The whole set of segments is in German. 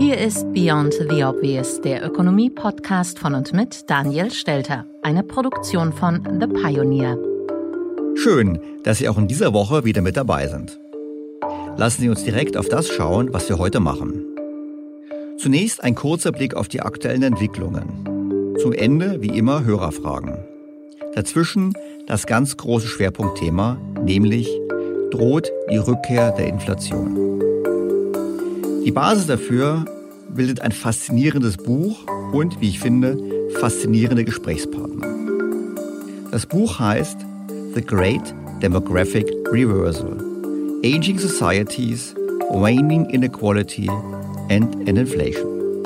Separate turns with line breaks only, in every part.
Hier ist Beyond the Obvious, der Ökonomie-Podcast von und mit Daniel Stelter, eine Produktion von The Pioneer.
Schön, dass Sie auch in dieser Woche wieder mit dabei sind. Lassen Sie uns direkt auf das schauen, was wir heute machen. Zunächst ein kurzer Blick auf die aktuellen Entwicklungen. Zum Ende, wie immer, Hörerfragen. Dazwischen das ganz große Schwerpunktthema, nämlich droht die Rückkehr der Inflation. Die Basis dafür bildet ein faszinierendes Buch und, wie ich finde, faszinierende Gesprächspartner. Das Buch heißt The Great Demographic Reversal. Aging Societies, Waning Inequality and an Inflation.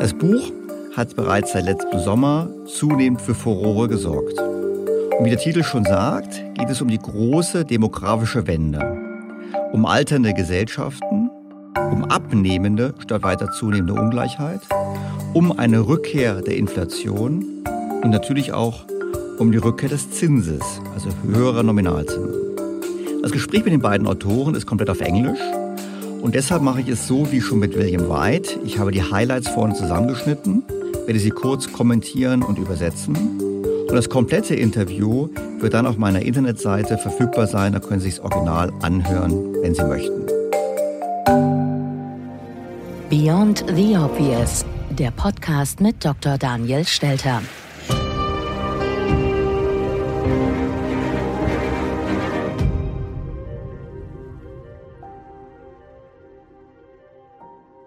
Das Buch hat bereits seit letztem Sommer zunehmend für Furore gesorgt. Und wie der Titel schon sagt, geht es um die große demografische Wende, um alternde Gesellschaften um abnehmende statt weiter zunehmende Ungleichheit, um eine Rückkehr der Inflation und natürlich auch um die Rückkehr des Zinses, also höherer Nominalzinsen. Das Gespräch mit den beiden Autoren ist komplett auf Englisch und deshalb mache ich es so wie schon mit William White. Ich habe die Highlights vorne zusammengeschnitten, werde sie kurz kommentieren und übersetzen. Und das komplette Interview wird dann auf meiner Internetseite verfügbar sein. Da können Sie sich das Original anhören, wenn Sie möchten.
Beyond the Obvious, der Podcast mit Dr. Daniel Stelter.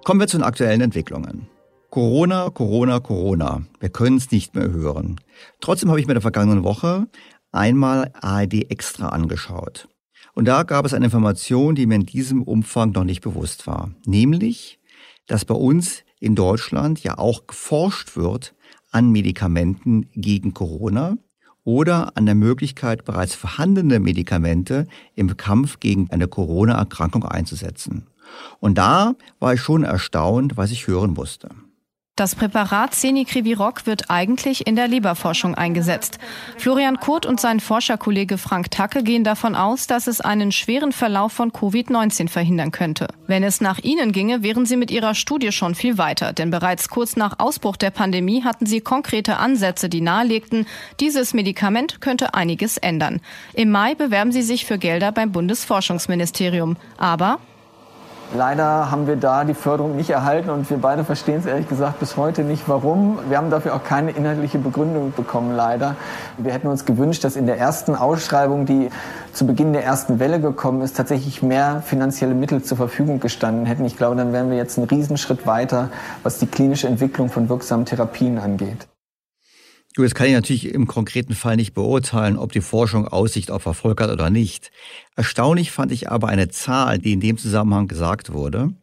Kommen wir zu den aktuellen Entwicklungen. Corona, Corona, Corona. Wir können es nicht mehr hören. Trotzdem habe ich mir in der vergangenen Woche einmal ARD extra angeschaut. Und da gab es eine Information, die mir in diesem Umfang noch nicht bewusst war. Nämlich, dass bei uns in Deutschland ja auch geforscht wird an Medikamenten gegen Corona oder an der Möglichkeit, bereits vorhandene Medikamente im Kampf gegen eine Corona-Erkrankung einzusetzen. Und da war ich schon erstaunt, was ich hören musste.
Das Präparat Cenicreviroc wird eigentlich in der Leberforschung eingesetzt. Florian Kurt und sein Forscherkollege Frank Tacke gehen davon aus, dass es einen schweren Verlauf von Covid-19 verhindern könnte. Wenn es nach ihnen ginge, wären sie mit ihrer Studie schon viel weiter, denn bereits kurz nach Ausbruch der Pandemie hatten sie konkrete Ansätze, die nahelegten, dieses Medikament könnte einiges ändern. Im Mai bewerben sie sich für Gelder beim Bundesforschungsministerium. Aber
Leider haben wir da die Förderung nicht erhalten und wir beide verstehen es ehrlich gesagt bis heute nicht, warum. Wir haben dafür auch keine inhaltliche Begründung bekommen, leider. Wir hätten uns gewünscht, dass in der ersten Ausschreibung, die zu Beginn der ersten Welle gekommen ist, tatsächlich mehr finanzielle Mittel zur Verfügung gestanden hätten. Ich glaube, dann wären wir jetzt einen Riesenschritt weiter, was die klinische Entwicklung von wirksamen Therapien angeht.
Du, das kann ich natürlich im konkreten Fall nicht beurteilen, ob die Forschung Aussicht auf Erfolg hat oder nicht. Erstaunlich fand ich aber eine Zahl, die in dem Zusammenhang gesagt wurde.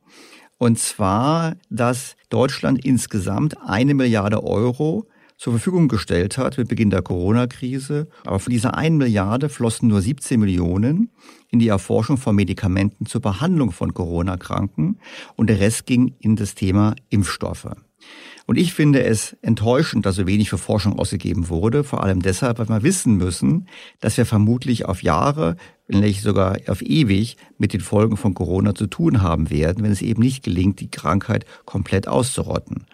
Und zwar, dass Deutschland insgesamt eine Milliarde Euro zur Verfügung gestellt hat mit Beginn der Corona-Krise. Aber von dieser einen Milliarde flossen nur 17 Millionen in die Erforschung von Medikamenten zur Behandlung von Corona-Kranken und der Rest ging in das Thema Impfstoffe. Und ich finde es enttäuschend, dass so wenig für Forschung ausgegeben wurde, vor allem deshalb, weil wir wissen müssen, dass wir vermutlich auf Jahre, wenn nicht sogar auf ewig mit den Folgen von Corona zu tun haben werden, wenn es eben nicht gelingt, die Krankheit komplett auszurotten.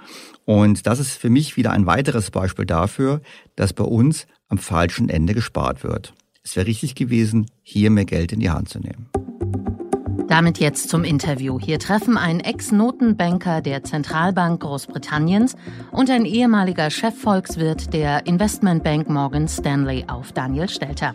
Und das ist für mich wieder ein weiteres Beispiel dafür, dass bei uns am falschen Ende gespart wird. Es wäre richtig gewesen, hier mehr Geld in die Hand zu nehmen.
Damit jetzt zum Interview. Hier treffen ein Ex-Notenbanker der Zentralbank Großbritanniens und ein ehemaliger Chefvolkswirt der Investmentbank Morgan Stanley auf Daniel Stelter.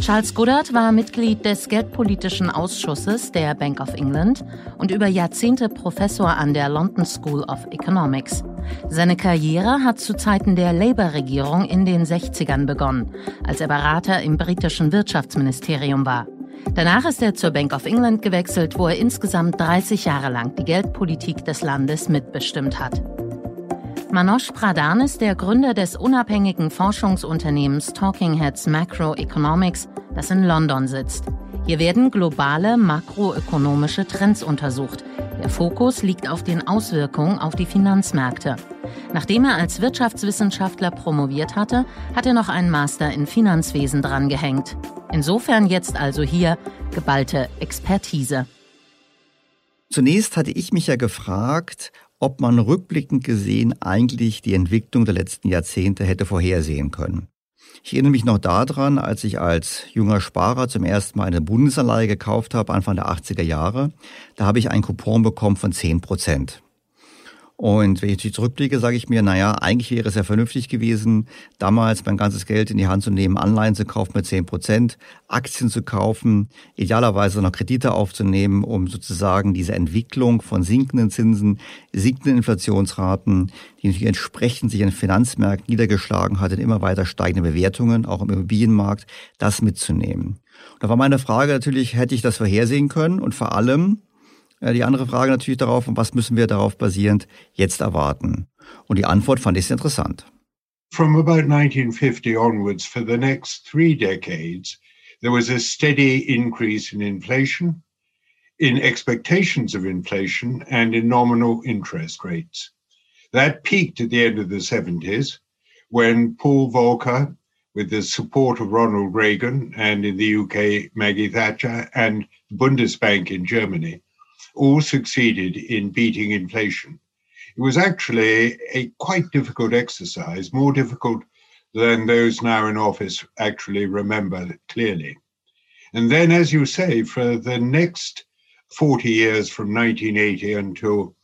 Charles Goddard war Mitglied des Geldpolitischen Ausschusses der Bank of England und über Jahrzehnte Professor an der London School of Economics. Seine Karriere hat zu Zeiten der Labour-Regierung in den 60ern begonnen, als er Berater im britischen Wirtschaftsministerium war. Danach ist er zur Bank of England gewechselt, wo er insgesamt 30 Jahre lang die Geldpolitik des Landes mitbestimmt hat. Manoj Pradhan ist der Gründer des unabhängigen Forschungsunternehmens Talking Heads Macroeconomics, das in London sitzt. Hier werden globale makroökonomische Trends untersucht. Der Fokus liegt auf den Auswirkungen auf die Finanzmärkte. Nachdem er als Wirtschaftswissenschaftler promoviert hatte, hat er noch einen Master in Finanzwesen drangehängt. Insofern jetzt also hier geballte Expertise.
Zunächst hatte ich mich ja gefragt, ob man rückblickend gesehen eigentlich die Entwicklung der letzten Jahrzehnte hätte vorhersehen können. Ich erinnere mich noch daran, als ich als junger Sparer zum ersten Mal eine Bundesanleihe gekauft habe, Anfang der 80er Jahre. Da habe ich einen Coupon bekommen von 10 Prozent. Und wenn ich zurückblicke, sage ich mir, naja, eigentlich wäre es ja vernünftig gewesen, damals mein ganzes Geld in die Hand zu nehmen, Anleihen zu kaufen mit 10 Prozent, Aktien zu kaufen, idealerweise noch Kredite aufzunehmen, um sozusagen diese Entwicklung von sinkenden Zinsen, sinkenden Inflationsraten, die natürlich entsprechend sich in Finanzmärkten niedergeschlagen hat, in immer weiter steigende Bewertungen, auch im Immobilienmarkt, das mitzunehmen. Und da war meine Frage natürlich, hätte ich das vorhersehen können und vor allem, die andere Frage natürlich darauf, was müssen wir darauf basierend jetzt erwarten? Und die Antwort fand ich sehr interessant.
From about 1950 onwards, for the next three decades, there was a steady increase in inflation, in expectations of inflation, and in nominal interest rates. That peaked at the end of the 70s when Paul Volcker, with the support of Ronald Reagan and in the UK, Maggie Thatcher and Bundesbank in Germany, all succeeded in beating inflation. It was actually a quite difficult exercise, more difficult than those now in office actually remember clearly. And then, as you say, for the next 40 years from 1980 until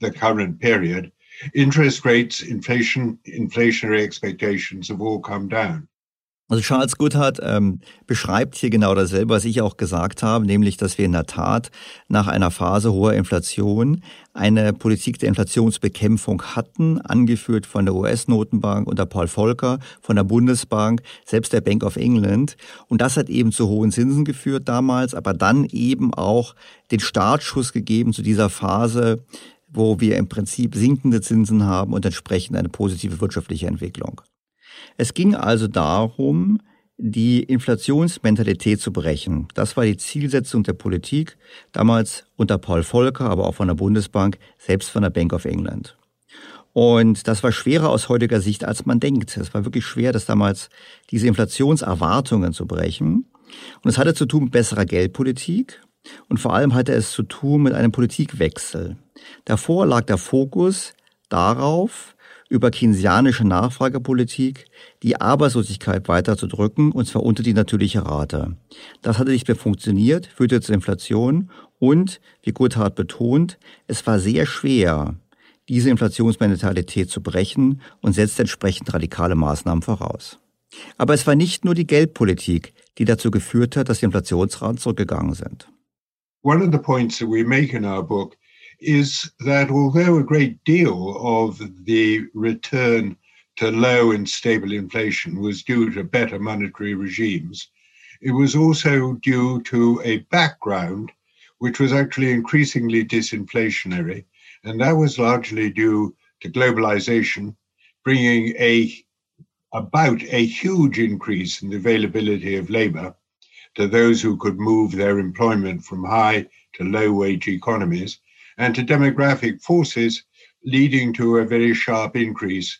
the current period, interest rates, inflation, inflationary expectations have all come down.
Also Charles Goodhart ähm, beschreibt hier genau dasselbe, was ich auch gesagt habe, nämlich, dass wir in der Tat nach einer Phase hoher Inflation eine Politik der Inflationsbekämpfung hatten, angeführt von der US-Notenbank unter Paul Volcker, von der Bundesbank, selbst der Bank of England. Und das hat eben zu hohen Zinsen geführt damals, aber dann eben auch den Startschuss gegeben zu dieser Phase, wo wir im Prinzip sinkende Zinsen haben und entsprechend eine positive wirtschaftliche Entwicklung. Es ging also darum, die Inflationsmentalität zu brechen. Das war die Zielsetzung der Politik, damals unter Paul Volcker, aber auch von der Bundesbank, selbst von der Bank of England. Und das war schwerer aus heutiger Sicht, als man denkt. Es war wirklich schwer, das damals diese Inflationserwartungen zu brechen. Und es hatte zu tun mit besserer Geldpolitik und vor allem hatte es zu tun mit einem Politikwechsel. Davor lag der Fokus darauf, über keynesianische Nachfragepolitik die Arbeitslosigkeit weiter zu drücken, und zwar unter die natürliche Rate. Das hatte nicht mehr funktioniert, führte zur Inflation und, wie Gotthard betont, es war sehr schwer, diese Inflationsmentalität zu brechen und setzt entsprechend radikale Maßnahmen voraus. Aber es war nicht nur die Geldpolitik, die dazu geführt hat, dass die Inflationsraten zurückgegangen sind.
One of the points that we make in our book is that although a great deal of the return to low and stable inflation was due to better monetary regimes, it was also due to a background which was actually increasingly disinflationary. And that was largely due to globalization bringing a about a huge increase in the availability of labor to those who could move their employment from high to low wage economies, and to demographic forces leading to a very sharp increase,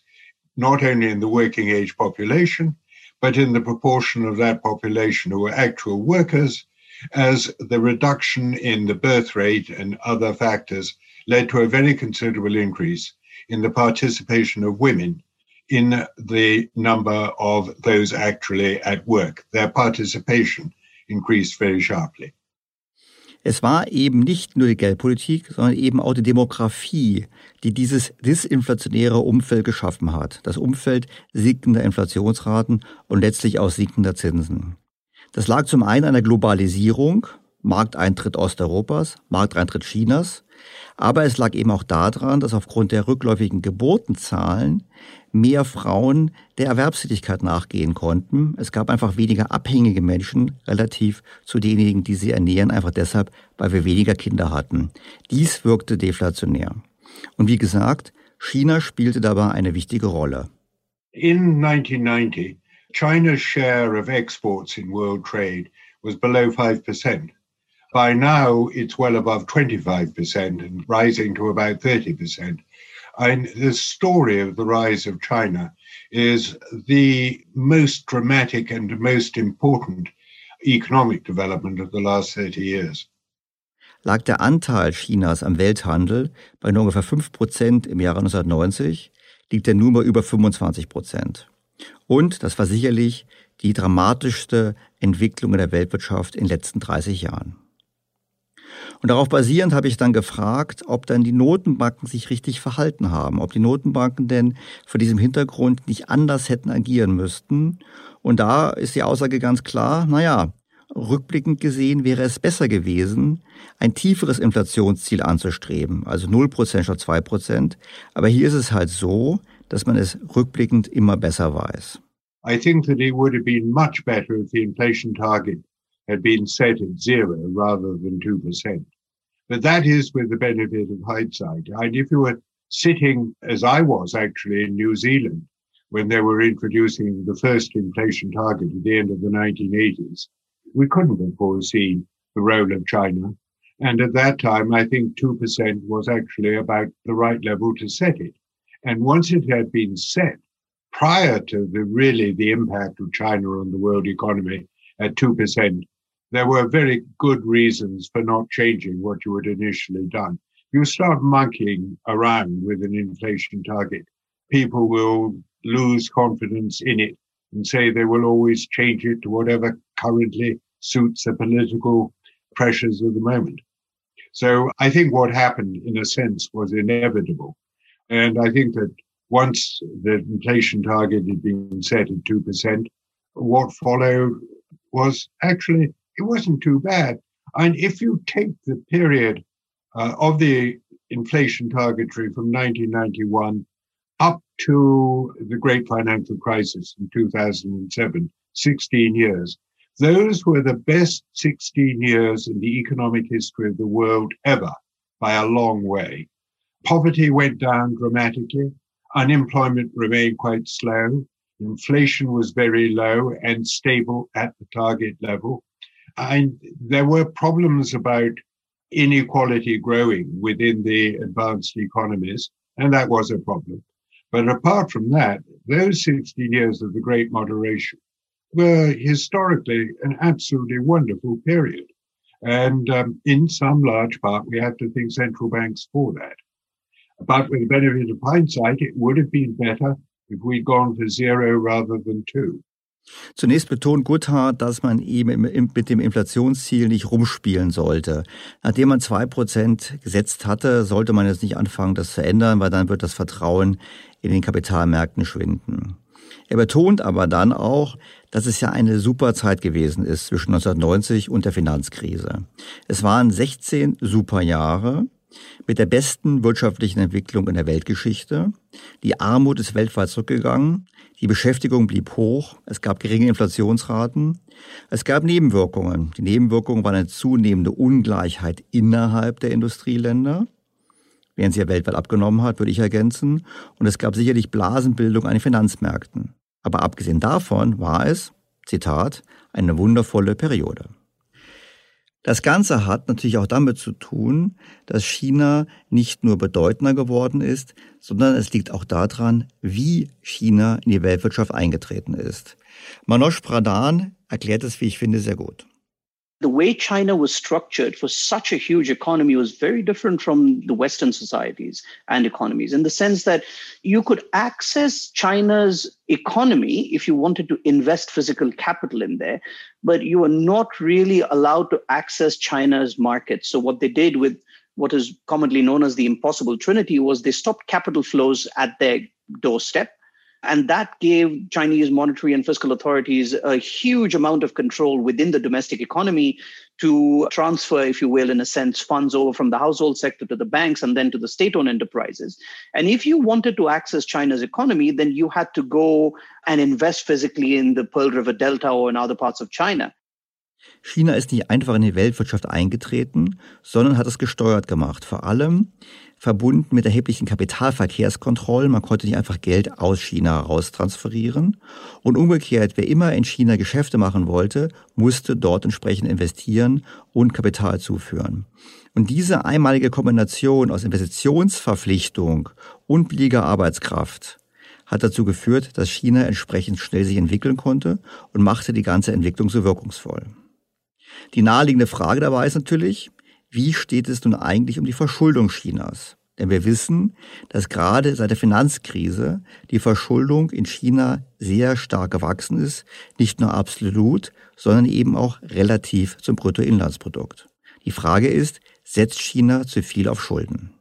not only in the working age population, but in the proportion of that population who are actual workers, as the reduction in the birth rate and other factors led to a very considerable increase in the participation of women in the number of those actually at work. Their participation increased very sharply.
Es war eben nicht nur die Geldpolitik, sondern eben auch die Demografie, die dieses disinflationäre Umfeld geschaffen hat. Das Umfeld sinkender Inflationsraten und letztlich auch sinkender Zinsen. Das lag zum einen an der Globalisierung, Markteintritt Osteuropas, Markteintritt Chinas, aber es lag eben auch daran, dass aufgrund der rückläufigen Geburtenzahlen mehr Frauen der Erwerbstätigkeit nachgehen konnten. Es gab einfach weniger abhängige Menschen relativ zu denjenigen, die sie ernähren, einfach deshalb, weil wir weniger Kinder hatten. Dies wirkte deflationär. Und wie gesagt, China spielte dabei eine wichtige Rolle.
In 1990, China's share of exports in world trade was below 5%. By now, it's well above 25% and rising to about 30%. And the story of the rise of China is the most dramatic and most important economic development of the last 30 years.
Lag der Anteil Chinas am Welthandel bei nur ungefähr 5 Prozent im Jahre 1990, liegt er nun bei über 25 Prozent. Und das war sicherlich die dramatischste Entwicklung in der Weltwirtschaft in den letzten 30 Jahren. Und darauf basierend habe ich dann gefragt, ob dann die Notenbanken sich richtig verhalten haben, ob die Notenbanken denn vor diesem Hintergrund nicht anders hätten agieren müssten. Und da ist die Aussage ganz klar, naja, rückblickend gesehen wäre es besser gewesen, ein tieferes Inflationsziel anzustreben, also 0% statt 2%. Aber hier ist es halt so, dass man es rückblickend immer besser weiß.
I think that it would have been much better if the inflation target had been set at zero rather than 2%. But that is with the benefit of hindsight. And if you were sitting, as I was actually in New Zealand, when they were introducing the first inflation target at the end of the 1980s, we couldn't have foreseen the role of China. And at that time, I think 2% was actually about the right level to set it. And once it had been set, prior to the really the impact of China on the world economy at 2%, there were very good reasons for not changing what you had initially done. You start monkeying around with an inflation target. People will lose confidence in it and say they will always change it to whatever currently suits the political pressures of the moment. So I think what happened in a sense was inevitable. And I think that once the inflation target had been set at 2%, what followed was actually it wasn't too bad. And if you take the period uh, of the inflation targetry from 1991 up to the great financial crisis in 2007, 16 years, those were the best 16 years in the economic history of the world ever by a long way. Poverty went down dramatically. Unemployment remained quite slow. Inflation was very low and stable at the target level. And there were problems about inequality growing within the advanced economies. And that was a problem. But apart from that, those 60 years of the Great Moderation were historically an absolutely wonderful period. And um, in some large part, we have to thank central banks for that. But with the benefit of hindsight, it would have been better if we'd gone for zero rather than two.
Zunächst betont Gotthard, dass man eben mit dem Inflationsziel nicht rumspielen sollte. Nachdem man zwei Prozent gesetzt hatte, sollte man jetzt nicht anfangen, das zu ändern, weil dann wird das Vertrauen in den Kapitalmärkten schwinden. Er betont aber dann auch, dass es ja eine super Zeit gewesen ist zwischen 1990 und der Finanzkrise. Es waren 16 super Jahre mit der besten wirtschaftlichen Entwicklung in der Weltgeschichte. Die Armut ist weltweit zurückgegangen. Die Beschäftigung blieb hoch. Es gab geringe Inflationsraten. Es gab Nebenwirkungen. Die Nebenwirkungen waren eine zunehmende Ungleichheit innerhalb der Industrieländer. Während sie ja weltweit abgenommen hat, würde ich ergänzen. Und es gab sicherlich Blasenbildung an den Finanzmärkten. Aber abgesehen davon war es, Zitat, eine wundervolle Periode. Das Ganze hat natürlich auch damit zu tun, dass China nicht nur bedeutender geworden ist, sondern es liegt auch daran, wie China in die Weltwirtschaft eingetreten ist. Manoj Pradhan erklärt es, wie ich finde, sehr gut.
The way China was structured for such a huge economy was very different from the Western societies and economies in the sense that you could access China's economy if you wanted to invest physical capital in there, but you were not really allowed to access China's market. So, what they did with what is commonly known as the impossible trinity was they stopped capital flows at their doorstep and that gave Chinese monetary and fiscal authorities a huge amount of control within the domestic economy to transfer, if you will, in a sense, funds over from the household sector to the banks and then to the state owned enterprises. And if you wanted to access China's economy, then you had to go and invest physically in the Pearl River Delta or in other parts of China.
China ist nicht einfach in die Weltwirtschaft eingetreten, sondern hat es gesteuert gemacht. Vor allem verbunden mit erheblichen Kapitalverkehrskontrollen. Man konnte nicht einfach Geld aus China raus transferieren. Und umgekehrt, wer immer in China Geschäfte machen wollte, musste dort entsprechend investieren und Kapital zuführen. Und diese einmalige Kombination aus Investitionsverpflichtung und billiger Arbeitskraft hat dazu geführt, dass China entsprechend schnell sich entwickeln konnte und machte die ganze Entwicklung so wirkungsvoll. Die naheliegende Frage dabei ist natürlich, wie steht es nun eigentlich um die Verschuldung Chinas? Denn wir wissen, dass gerade seit der Finanzkrise die Verschuldung in China sehr stark gewachsen ist, nicht nur absolut, sondern eben auch relativ zum Bruttoinlandsprodukt. Die Frage ist, setzt China zu viel auf Schulden?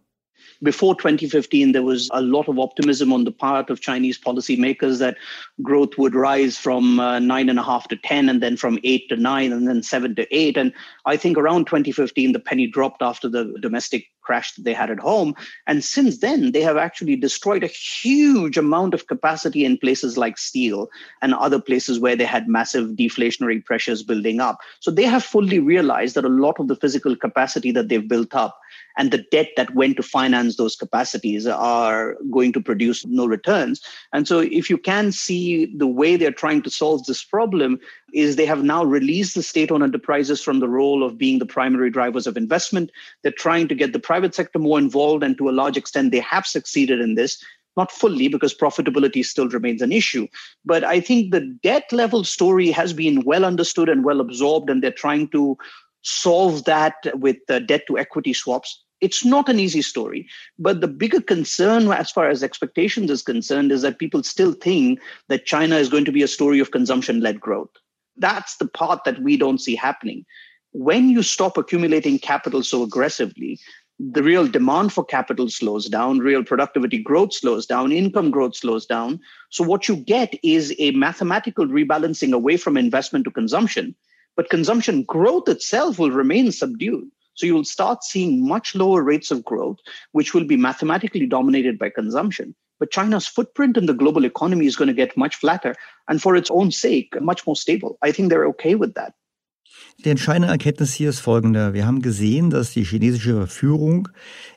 Before 2015, there was a lot of optimism on the part of Chinese policymakers that growth would rise from uh, nine and a half to 10, and then from eight to nine, and then seven to eight. And I think around 2015, the penny dropped after the domestic crash that they had at home. And since then, they have actually destroyed a huge amount of capacity in places like steel and other places where they had massive deflationary pressures building up. So they have fully realized that a lot of the physical capacity that they've built up and the debt that went to finance those capacities are going to produce no returns. And so, if you can see the way they're trying to solve this problem, is they have now released the state owned enterprises from the role of being the primary drivers of investment. They're trying to get the private sector more involved, and to a large extent, they have succeeded in this. Not fully, because profitability still remains an issue. But I think the debt level story has been well understood and well absorbed, and they're trying to solve that with debt to equity swaps. It's not an easy story. But the bigger concern, as far as expectations is concerned, is that people still think that China is going to be a story of consumption led growth. That's the part that we don't see happening. When you stop accumulating capital so aggressively, the real demand for capital slows down, real productivity growth slows down, income growth slows down. So, what you get is a mathematical rebalancing away from investment to consumption, but consumption growth itself will remain subdued. So, you will start seeing much lower rates of growth, which will be mathematically dominated by consumption. But China's footprint in the global economy is going to get much flatter and for its own sake, much more stable. I think they're okay with that.
Die entscheidende Erkenntnis hier ist folgende. Wir haben gesehen, dass die chinesische Führung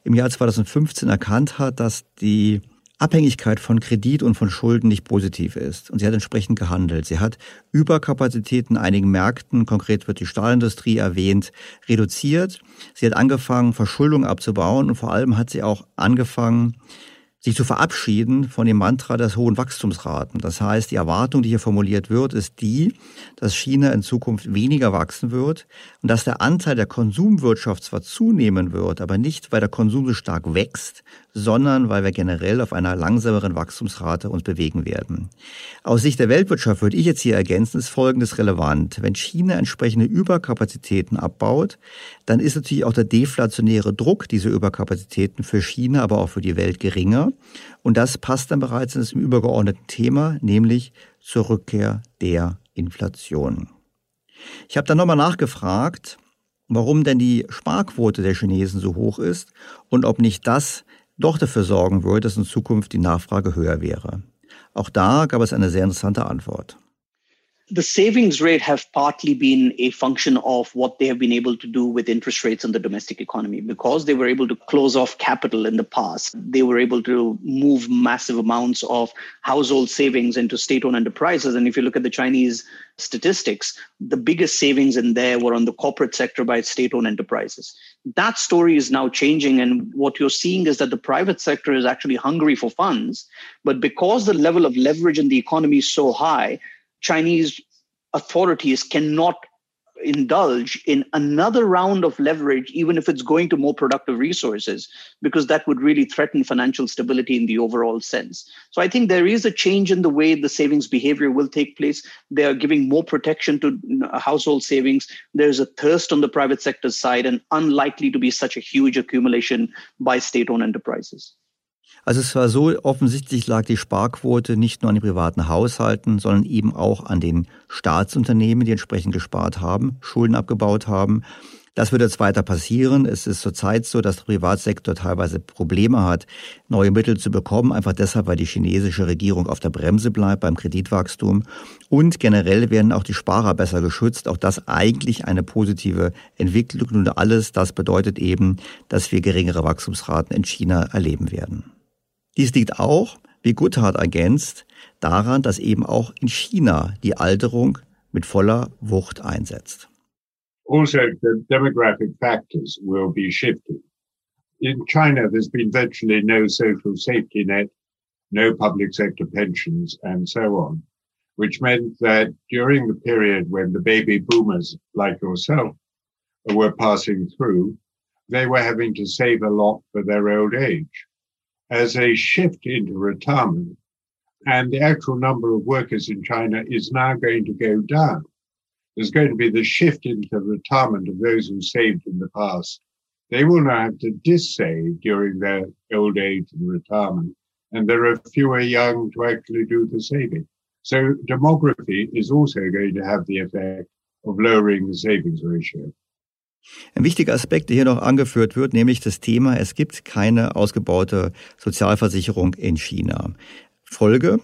im Jahr 2015 erkannt hat, dass die Abhängigkeit von Kredit und von Schulden nicht positiv ist. Und sie hat entsprechend gehandelt. Sie hat Überkapazitäten in einigen Märkten, konkret wird die Stahlindustrie erwähnt, reduziert. Sie hat angefangen, Verschuldung abzubauen und vor allem hat sie auch angefangen, sich zu verabschieden von dem Mantra des hohen Wachstumsraten. Das heißt, die Erwartung, die hier formuliert wird, ist die, dass China in Zukunft weniger wachsen wird und dass der Anteil der Konsumwirtschaft zwar zunehmen wird, aber nicht, weil der Konsum so stark wächst, sondern weil wir generell auf einer langsameren Wachstumsrate uns bewegen werden. Aus Sicht der Weltwirtschaft würde ich jetzt hier ergänzen, ist Folgendes relevant. Wenn China entsprechende Überkapazitäten abbaut, dann ist natürlich auch der deflationäre Druck dieser Überkapazitäten für China, aber auch für die Welt geringer. Und das passt dann bereits in das übergeordnete Thema, nämlich zur Rückkehr der Inflation. Ich habe dann nochmal nachgefragt, warum denn die Sparquote der Chinesen so hoch ist und ob nicht das doch dafür sorgen würde, dass in Zukunft die Nachfrage höher wäre. Auch da gab es eine sehr interessante Antwort.
The savings rate have partly been a function of what they have been able to do with interest rates in the domestic economy. Because they were able to close off capital in the past they were able to move massive amounts of household savings into state-owned enterprises. And if you look at the chinese statistics the biggest savings in there were on the corporate sector by state-owned enterprises. That story is now changing and what you're seeing is that the private sector is actually hungry for funds. But because the level of leverage in the economy is so high Chinese authorities cannot indulge in another round of leverage, even if it's going to more productive resources, because that would really threaten financial stability in the overall sense. So I think there is a change in the way the savings behavior will take place. They are giving more protection to household savings. There's a thirst on the private sector side and unlikely to be such a huge accumulation by state owned enterprises.
Also es war so, offensichtlich lag die Sparquote nicht nur an den privaten Haushalten, sondern eben auch an den Staatsunternehmen, die entsprechend gespart haben, Schulden abgebaut haben. Das wird jetzt weiter passieren. Es ist zurzeit so, dass der Privatsektor teilweise Probleme hat, neue Mittel zu bekommen, einfach deshalb, weil die chinesische Regierung auf der Bremse bleibt beim Kreditwachstum. Und generell werden auch die Sparer besser geschützt. Auch das eigentlich eine positive Entwicklung. Und alles das bedeutet eben, dass wir geringere Wachstumsraten in China erleben werden. Dies liegt auch, wie Guthard ergänzt, daran, dass eben auch in China die Alterung mit voller Wucht einsetzt.
Also, the demographic factors will be shifting. In China, there's been virtually no social safety net, no public sector pensions, and so on, which meant that during the period when the baby boomers like yourself were passing through, they were having to save a lot for their old age. As a shift into retirement. And the actual number of workers in China is now going to go down. There's going to be the shift into retirement of those who saved in the past. They will now have to dissave during their old age and retirement. And there are fewer young to actually do the saving. So demography is also going to have the effect of lowering the savings ratio.
Ein wichtiger Aspekt, der hier noch angeführt wird, nämlich das Thema, es gibt keine ausgebaute Sozialversicherung in China. Folge,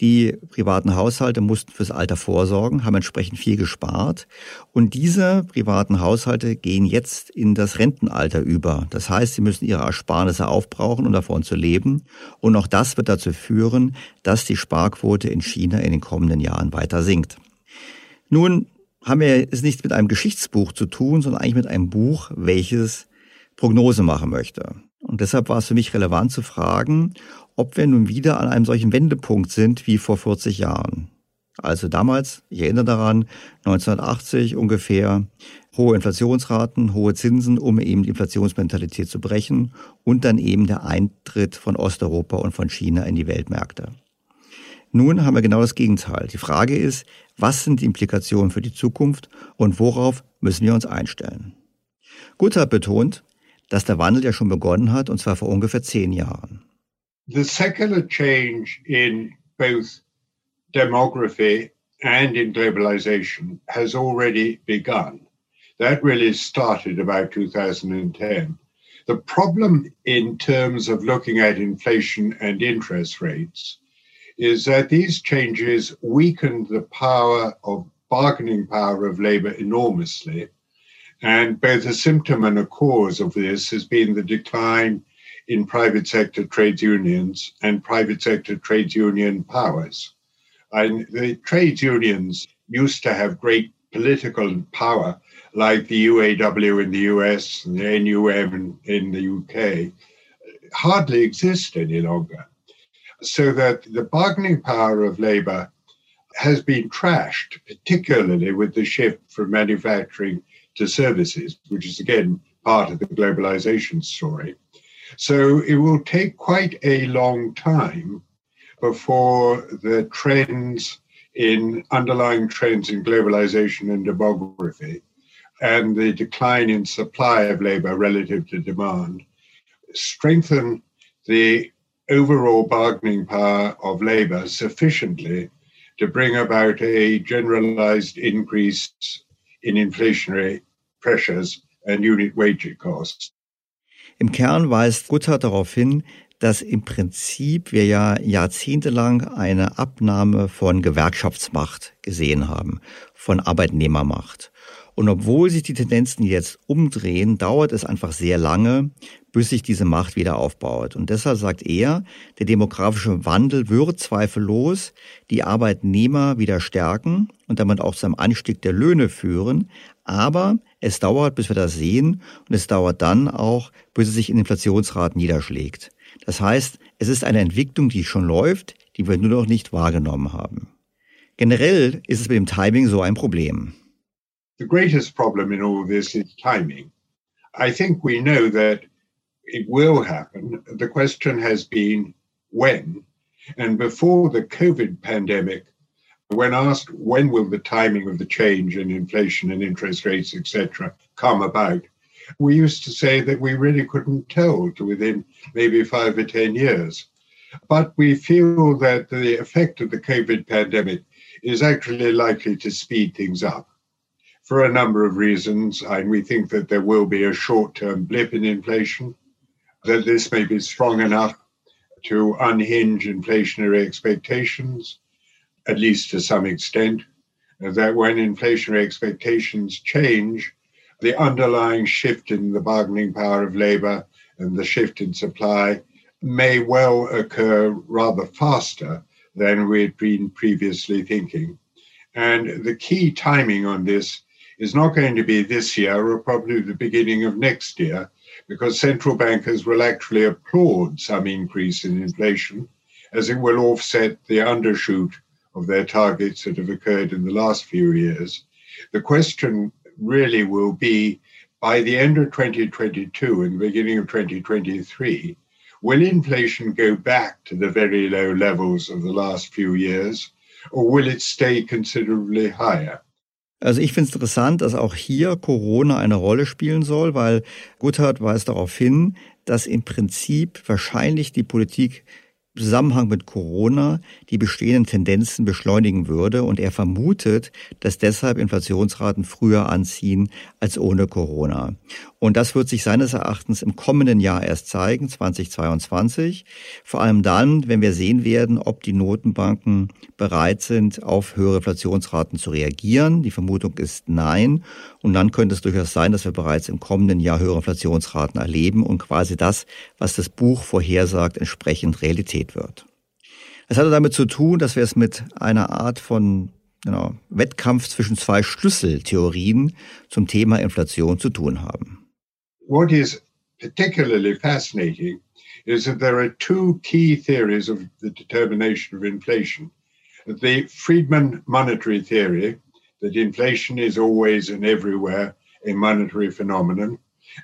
die privaten Haushalte mussten fürs Alter vorsorgen, haben entsprechend viel gespart. Und diese privaten Haushalte gehen jetzt in das Rentenalter über. Das heißt, sie müssen ihre Ersparnisse aufbrauchen, um davon zu leben. Und auch das wird dazu führen, dass die Sparquote in China in den kommenden Jahren weiter sinkt. Nun haben wir es nichts mit einem Geschichtsbuch zu tun, sondern eigentlich mit einem Buch, welches Prognose machen möchte. Und deshalb war es für mich relevant zu fragen, ob wir nun wieder an einem solchen Wendepunkt sind wie vor 40 Jahren. Also damals, ich erinnere daran, 1980 ungefähr, hohe Inflationsraten, hohe Zinsen, um eben die Inflationsmentalität zu brechen und dann eben der Eintritt von Osteuropa und von China in die Weltmärkte. Nun haben wir genau das Gegenteil. Die Frage ist, was sind die Implikationen für die Zukunft und worauf müssen wir uns einstellen? Guthard betont, dass der Wandel ja schon begonnen hat, und zwar vor ungefähr zehn Jahren.
The secular change in both demography and in globalization has already begun. That really started about 2010. The problem in terms of looking at inflation and interest rates is that these changes weakened the power of bargaining power of labor enormously. And both a symptom and a cause of this has been the decline in private sector trade unions and private sector trade union powers. And the trade unions used to have great political power, like the UAW in the US and the NUM in, the UK hardly exist any longer. So that the bargaining power of labor has been trashed, particularly with the shift from manufacturing to services, which is again part of the globalization story. So it will take quite a long time before the trends in underlying trends in globalization and demography and the decline in supply of labor relative to demand strengthen the overall bargaining power of labor sufficiently to bring about a generalized increase in inflationary pressures and unit wage costs.
Im Kern weist Guttert darauf hin, dass im Prinzip wir ja jahrzehntelang eine Abnahme von Gewerkschaftsmacht gesehen haben, von Arbeitnehmermacht. Und obwohl sich die Tendenzen jetzt umdrehen, dauert es einfach sehr lange, bis sich diese Macht wieder aufbaut. Und deshalb sagt er, der demografische Wandel wird zweifellos die Arbeitnehmer wieder stärken und damit auch zu einem Anstieg der Löhne führen. Aber es dauert, bis wir das sehen und es dauert dann auch, bis es sich in Inflationsraten niederschlägt. Das heißt, es ist eine Entwicklung, die schon läuft, die wir nur noch nicht wahrgenommen haben. Generell ist es mit dem Timing so ein Problem.
The greatest problem in all this is timing. I think we know that it will happen. The question has been when. And before the COVID pandemic, when asked when will the timing of the change in inflation and interest rates, etc., come about, we used to say that we really couldn't tell to within maybe five or 10 years. But we feel that the effect of the COVID pandemic is actually likely to speed things up for a number of reasons. And we think that there will be a short term blip in inflation, that this may be strong enough to unhinge inflationary expectations, at least to some extent, that when inflationary expectations change, the underlying shift in the bargaining power of labor and the shift in supply may well occur rather faster than we'd been previously thinking. And the key timing on this is not going to be this year or probably the beginning of next year, because central bankers will actually applaud some increase in inflation as it will offset the undershoot of their targets that have occurred in the last few years. The question really will be by the end of 2022 and the beginning of 2023, will inflation go back to the very low levels of the last few years, or will it stay considerably higher?
Also ich finde es interessant, dass auch hier Corona eine Rolle spielen soll, weil Guthard weist darauf hin, dass im Prinzip wahrscheinlich die Politik Zusammenhang mit Corona die bestehenden Tendenzen beschleunigen würde und er vermutet, dass deshalb Inflationsraten früher anziehen als ohne Corona. Und das wird sich seines Erachtens im kommenden Jahr erst zeigen, 2022. Vor allem dann, wenn wir sehen werden, ob die Notenbanken bereit sind, auf höhere Inflationsraten zu reagieren. Die Vermutung ist nein. Und dann könnte es durchaus sein, dass wir bereits im kommenden Jahr höhere Inflationsraten erleben und quasi das, was das Buch vorhersagt, entsprechend Realität wird. Es hatte damit zu tun, dass wir es mit einer Art von genau, Wettkampf zwischen zwei Schlüsseltheorien zum Thema Inflation zu tun haben.
What is particularly fascinating is that there are two key theories of the determination of inflation. The Friedman monetary theory, that inflation is always and everywhere a monetary phenomenon,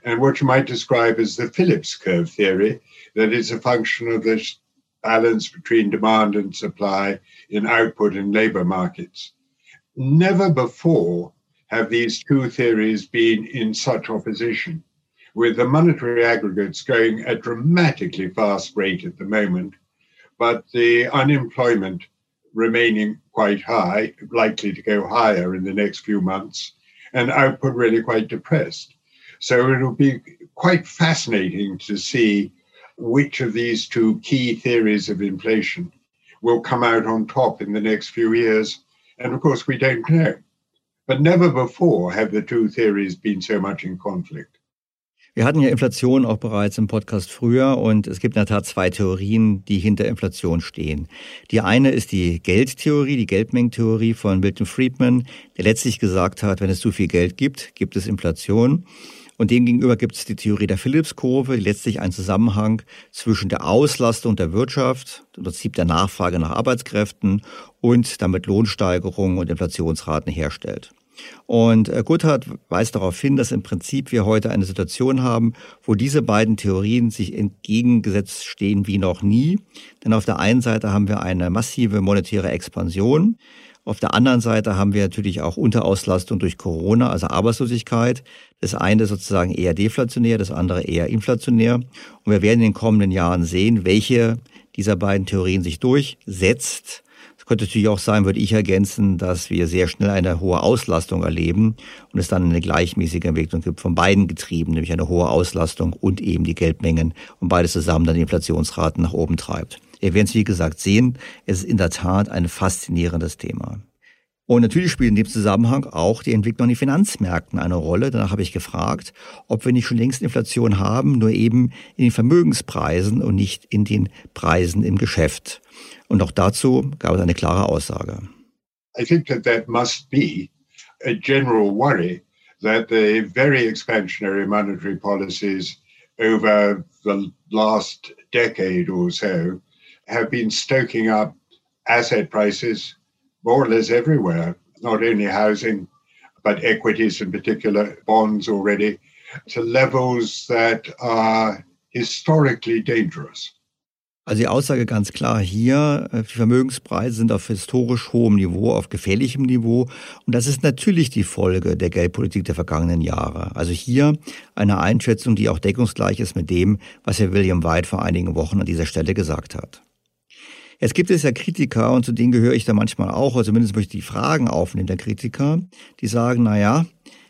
and what you might describe as the Phillips curve theory, that it's a function of the balance between demand and supply in output and labor markets. Never before have these two theories been in such opposition, with the monetary aggregates going at dramatically fast rate at the moment, but the unemployment remaining quite high, likely to go higher in the next few months, and output really quite depressed. So it'll be quite fascinating to see which of these two key theories of inflation will come out on top in the next few years. And of course, we don't know. But never before have the two theories been so much in conflict.
Wir hatten ja Inflation auch bereits im Podcast früher und es gibt in der Tat zwei Theorien, die hinter Inflation stehen. Die eine ist die Geldtheorie, die Geldmengentheorie von Milton Friedman, der letztlich gesagt hat, wenn es zu viel Geld gibt, gibt es Inflation. Und demgegenüber gibt es die Theorie der Phillips-Kurve, die letztlich einen Zusammenhang zwischen der Auslastung der Wirtschaft, im Prinzip der Nachfrage nach Arbeitskräften und damit Lohnsteigerungen und Inflationsraten herstellt. Und äh, Goodhart weist darauf hin, dass im Prinzip wir heute eine Situation haben, wo diese beiden Theorien sich entgegengesetzt stehen wie noch nie. Denn auf der einen Seite haben wir eine massive monetäre Expansion. Auf der anderen Seite haben wir natürlich auch Unterauslastung durch Corona, also Arbeitslosigkeit. Das eine sozusagen eher deflationär, das andere eher inflationär. Und wir werden in den kommenden Jahren sehen, welche dieser beiden Theorien sich durchsetzt. Es könnte natürlich auch sein, würde ich ergänzen, dass wir sehr schnell eine hohe Auslastung erleben und es dann eine gleichmäßige Entwicklung gibt von beiden Getrieben, nämlich eine hohe Auslastung und eben die Geldmengen und beides zusammen dann die Inflationsraten nach oben treibt. Wir werden es wie gesagt sehen. Es ist in der Tat ein faszinierendes Thema. Und natürlich spielt in dem Zusammenhang auch die Entwicklung an den Finanzmärkten eine Rolle. Danach habe ich gefragt, ob wir nicht schon längst Inflation haben, nur eben in den Vermögenspreisen und nicht in den Preisen im Geschäft. Und auch dazu gab es eine klare Aussage.
I think that that must be a general worry that the very expansionary monetary policies over the last decade or so have been stoking up asset prices more or less everywhere, not only housing, but equities in particular, bonds already, to levels that are historically dangerous.
Also die Aussage ganz klar hier, äh, die Vermögenspreise sind auf historisch hohem Niveau, auf gefährlichem Niveau. Und das ist natürlich die Folge der Geldpolitik der vergangenen Jahre. Also hier eine Einschätzung, die auch deckungsgleich ist mit dem, was Herr William White vor einigen Wochen an dieser Stelle gesagt hat. Jetzt gibt es ja Kritiker, und zu denen gehöre ich da manchmal auch, oder zumindest möchte ich die Fragen aufnehmen der Kritiker, die sagen, na ja,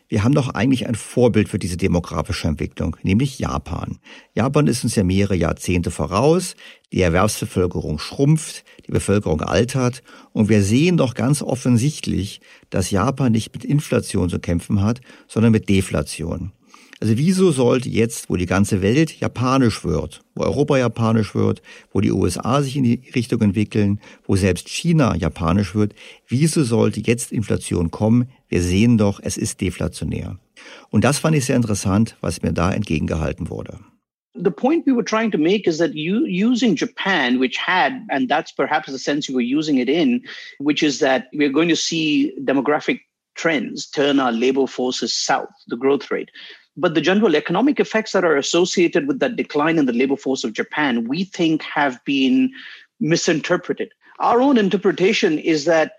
wir haben doch eigentlich ein Vorbild für diese demografische Entwicklung, nämlich Japan. Japan ist uns ja mehrere Jahrzehnte voraus, die Erwerbsbevölkerung schrumpft, die Bevölkerung altert und wir sehen doch ganz offensichtlich, dass Japan nicht mit Inflation zu kämpfen hat, sondern mit Deflation. Also wieso sollte jetzt, wo die ganze Welt japanisch wird, wo Europa japanisch wird, wo die USA sich in die Richtung entwickeln, wo selbst China japanisch wird, wieso sollte jetzt Inflation kommen? Wir sehen doch, es ist deflationär. Und das fand ich sehr interessant, was mir da entgegengehalten wurde.
the point we were trying to make is that you using Japan, which had, and that's perhaps the sense you were using it in, which is that we're going to see demographic trends turn our labor forces south, the growth rate. But the general economic effects that are associated with that decline in the labor force of Japan, we think have been misinterpreted. Our own interpretation is that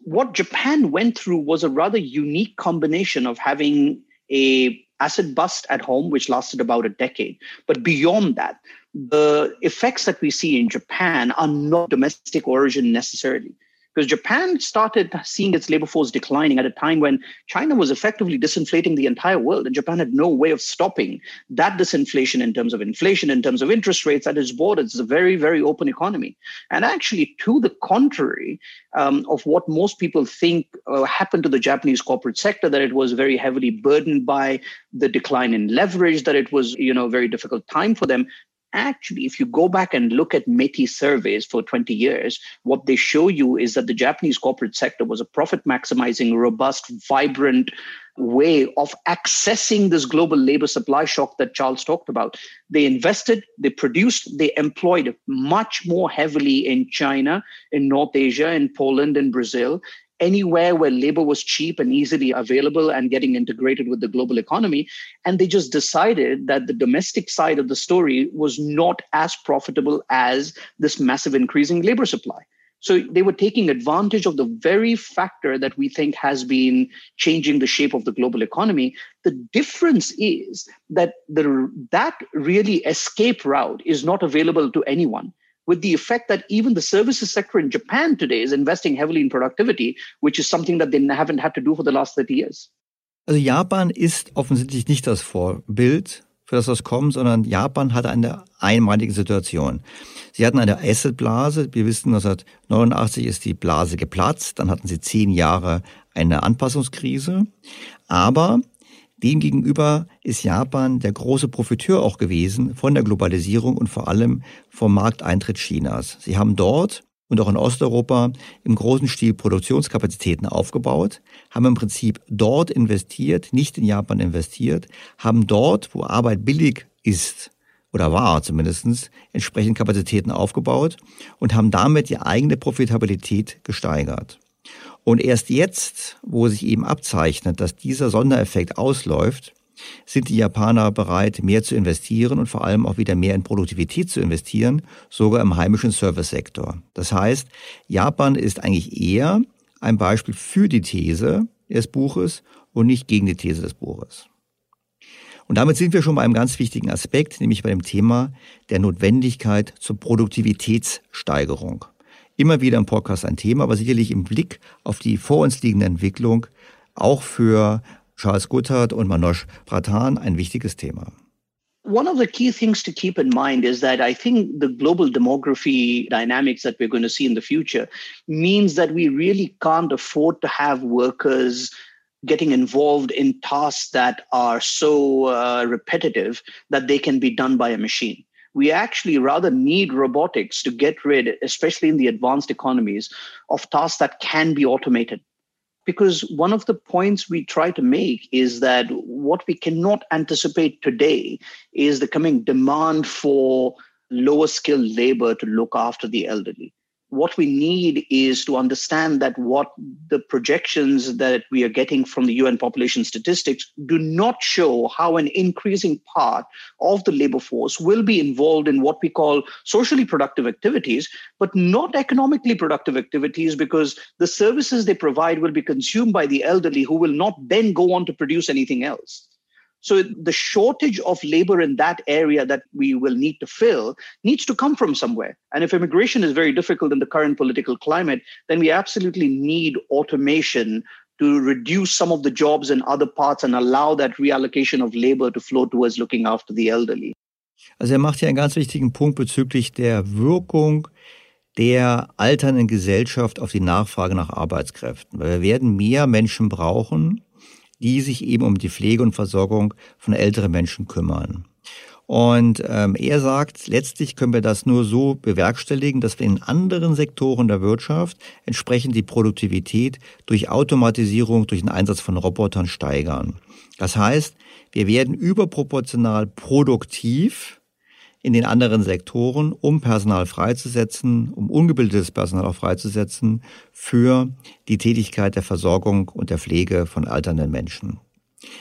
what Japan went through was a rather unique combination of having a acid bust at home, which lasted about a decade. But beyond that, the effects that we see in Japan are not domestic origin necessarily because Japan started seeing its labor force declining at a time when China was effectively disinflating the entire world, and Japan had no way of stopping that disinflation in terms of inflation, in terms of interest rates at its borders. It's a very, very open economy. And actually, to the contrary um, of what most people think uh, happened to the Japanese corporate sector, that it was very heavily burdened by the decline in leverage, that it was, you know, a very difficult time for them actually, if you go back and look at METI surveys for 20 years, what they show you is that the Japanese corporate sector was a profit maximizing, robust, vibrant way of accessing this global labor supply shock that Charles talked about. They invested, they produced, they employed much more heavily in China, in North Asia, in Poland, in Brazil, anywhere where labor was cheap and easily available and getting integrated with the global economy. And they just decided that the domestic side of the story was not as profitable as this massive increasing labor supply. So they were taking advantage of the very factor that we think has been changing the shape of the global economy. The difference is that the, that really escape route is not available to anyone with the effect that even the services sector in Japan today is investing heavily in productivity, which is something that they haven't had to do for the last 30 years.
Also Japan ist offensichtlich nicht das Vorbild für das, was kommt, sondern Japan hatte eine einmalige Situation. Sie hatten eine Assetblase. Wir wissen, 1989 ist die Blase geplatzt. Dann hatten sie zehn Jahre eine Anpassungskrise. Aber Demgegenüber ist Japan der große Profiteur auch gewesen von der Globalisierung und vor allem vom Markteintritt Chinas. Sie haben dort und auch in Osteuropa im großen Stil Produktionskapazitäten aufgebaut, haben im Prinzip dort investiert, nicht in Japan investiert, haben dort, wo Arbeit billig ist oder war zumindestens entsprechend Kapazitäten aufgebaut und haben damit die eigene Profitabilität gesteigert. Und erst jetzt, wo sich eben abzeichnet, dass dieser Sondereffekt ausläuft, sind die Japaner bereit, mehr zu investieren und vor allem auch wieder mehr in Produktivität zu investieren, sogar im heimischen Servicesektor. Das heißt, Japan ist eigentlich eher ein Beispiel für die These des Buches und nicht gegen die These des Buches. Und damit sind wir schon bei einem ganz wichtigen Aspekt, nämlich bei dem Thema der Notwendigkeit zur Produktivitätssteigerung. Immer wieder im Podcast ein Thema, aber sicherlich im Blick auf die vor uns liegende Entwicklung auch für Charles Goodhart und Manoj Pradhan ein wichtiges Thema.
One of the key things to keep in mind is that I think the global demography dynamics that we're going to see in the future means that we really can't afford to have workers getting involved in tasks that are so uh, repetitive that they can be done by a machine. We actually rather need robotics to get rid, especially in the advanced economies, of tasks that can be automated. Because one of the points we try to make is that what we cannot anticipate today is the coming demand for lower skilled labor to look after the elderly what we need is to understand that what the projections that we are getting from the UN population statistics do not show how an increasing part of the labor force will be involved in what we call socially productive activities, but not economically productive activities because the services they provide will be consumed by the elderly who will not then go on to produce anything else. So the shortage of labor in that area that we will need to fill needs to come from somewhere. And if immigration is very difficult in the current political climate, then we absolutely need automation to reduce some of the jobs in other parts and allow that reallocation of labor to flow towards looking after the elderly.
Also er macht hier einen ganz wichtigen Punkt bezüglich der Wirkung der alternden Gesellschaft auf die Nachfrage nach Arbeitskräften. Weil wir werden mehr Menschen brauchen, die sich eben um die Pflege und Versorgung von älteren Menschen kümmern. Und ähm, er sagt, letztlich können wir das nur so bewerkstelligen, dass wir in anderen Sektoren der Wirtschaft entsprechend die Produktivität durch Automatisierung, durch den Einsatz von Robotern steigern. Das heißt, wir werden überproportional produktiv, in den anderen Sektoren, um Personal freizusetzen, um ungebildetes Personal auch freizusetzen für die Tätigkeit der Versorgung und der Pflege von alternden Menschen.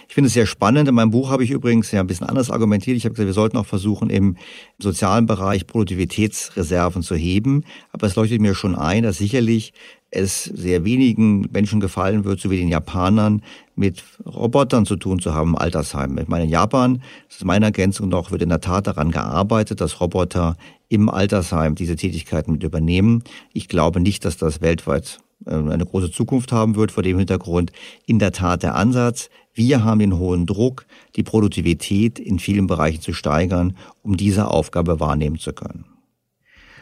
Ich finde es sehr spannend. In meinem Buch habe ich übrigens ja ein bisschen anders argumentiert. Ich habe gesagt, wir sollten auch versuchen, im sozialen Bereich Produktivitätsreserven zu heben. Aber es leuchtet mir schon ein, dass sicherlich es sehr wenigen Menschen gefallen wird, so wie den Japanern, mit Robotern zu tun zu haben im Altersheim. Ich meine, in Japan, das ist meine Ergänzung noch, wird in der Tat daran gearbeitet, dass Roboter im Altersheim diese Tätigkeiten mit übernehmen. Ich glaube nicht, dass das weltweit äh, eine große Zukunft haben wird. Vor dem Hintergrund in der Tat der Ansatz. Wir haben den hohen Druck, die Produktivität in vielen Bereichen zu steigern, um diese Aufgabe wahrnehmen zu können.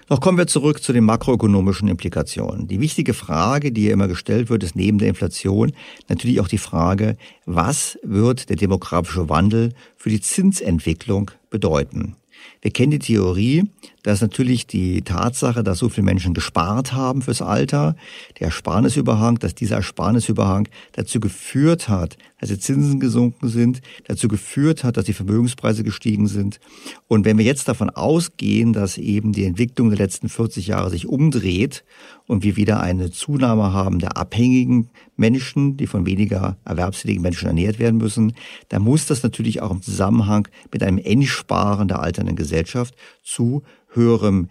Noch kommen wir zurück zu den makroökonomischen Implikationen. Die wichtige Frage, die hier immer gestellt wird, ist neben der Inflation natürlich auch die Frage, was wird der demografische Wandel für die Zinsentwicklung bedeuten? Wir kennen die Theorie, dass natürlich die Tatsache, dass so viele Menschen gespart haben fürs Alter, der Ersparnisüberhang, dass dieser Ersparnisüberhang dazu geführt hat, dass die Zinsen gesunken sind, dazu geführt hat, dass die Vermögenspreise gestiegen sind. Und wenn wir jetzt davon ausgehen, dass eben die Entwicklung der letzten 40 Jahre sich umdreht und wir wieder eine Zunahme haben der abhängigen Menschen, die von weniger erwerbstätigen Menschen ernährt werden müssen, dann muss das natürlich auch im Zusammenhang mit einem Endsparen der alternden Gesellschaft zu höherem,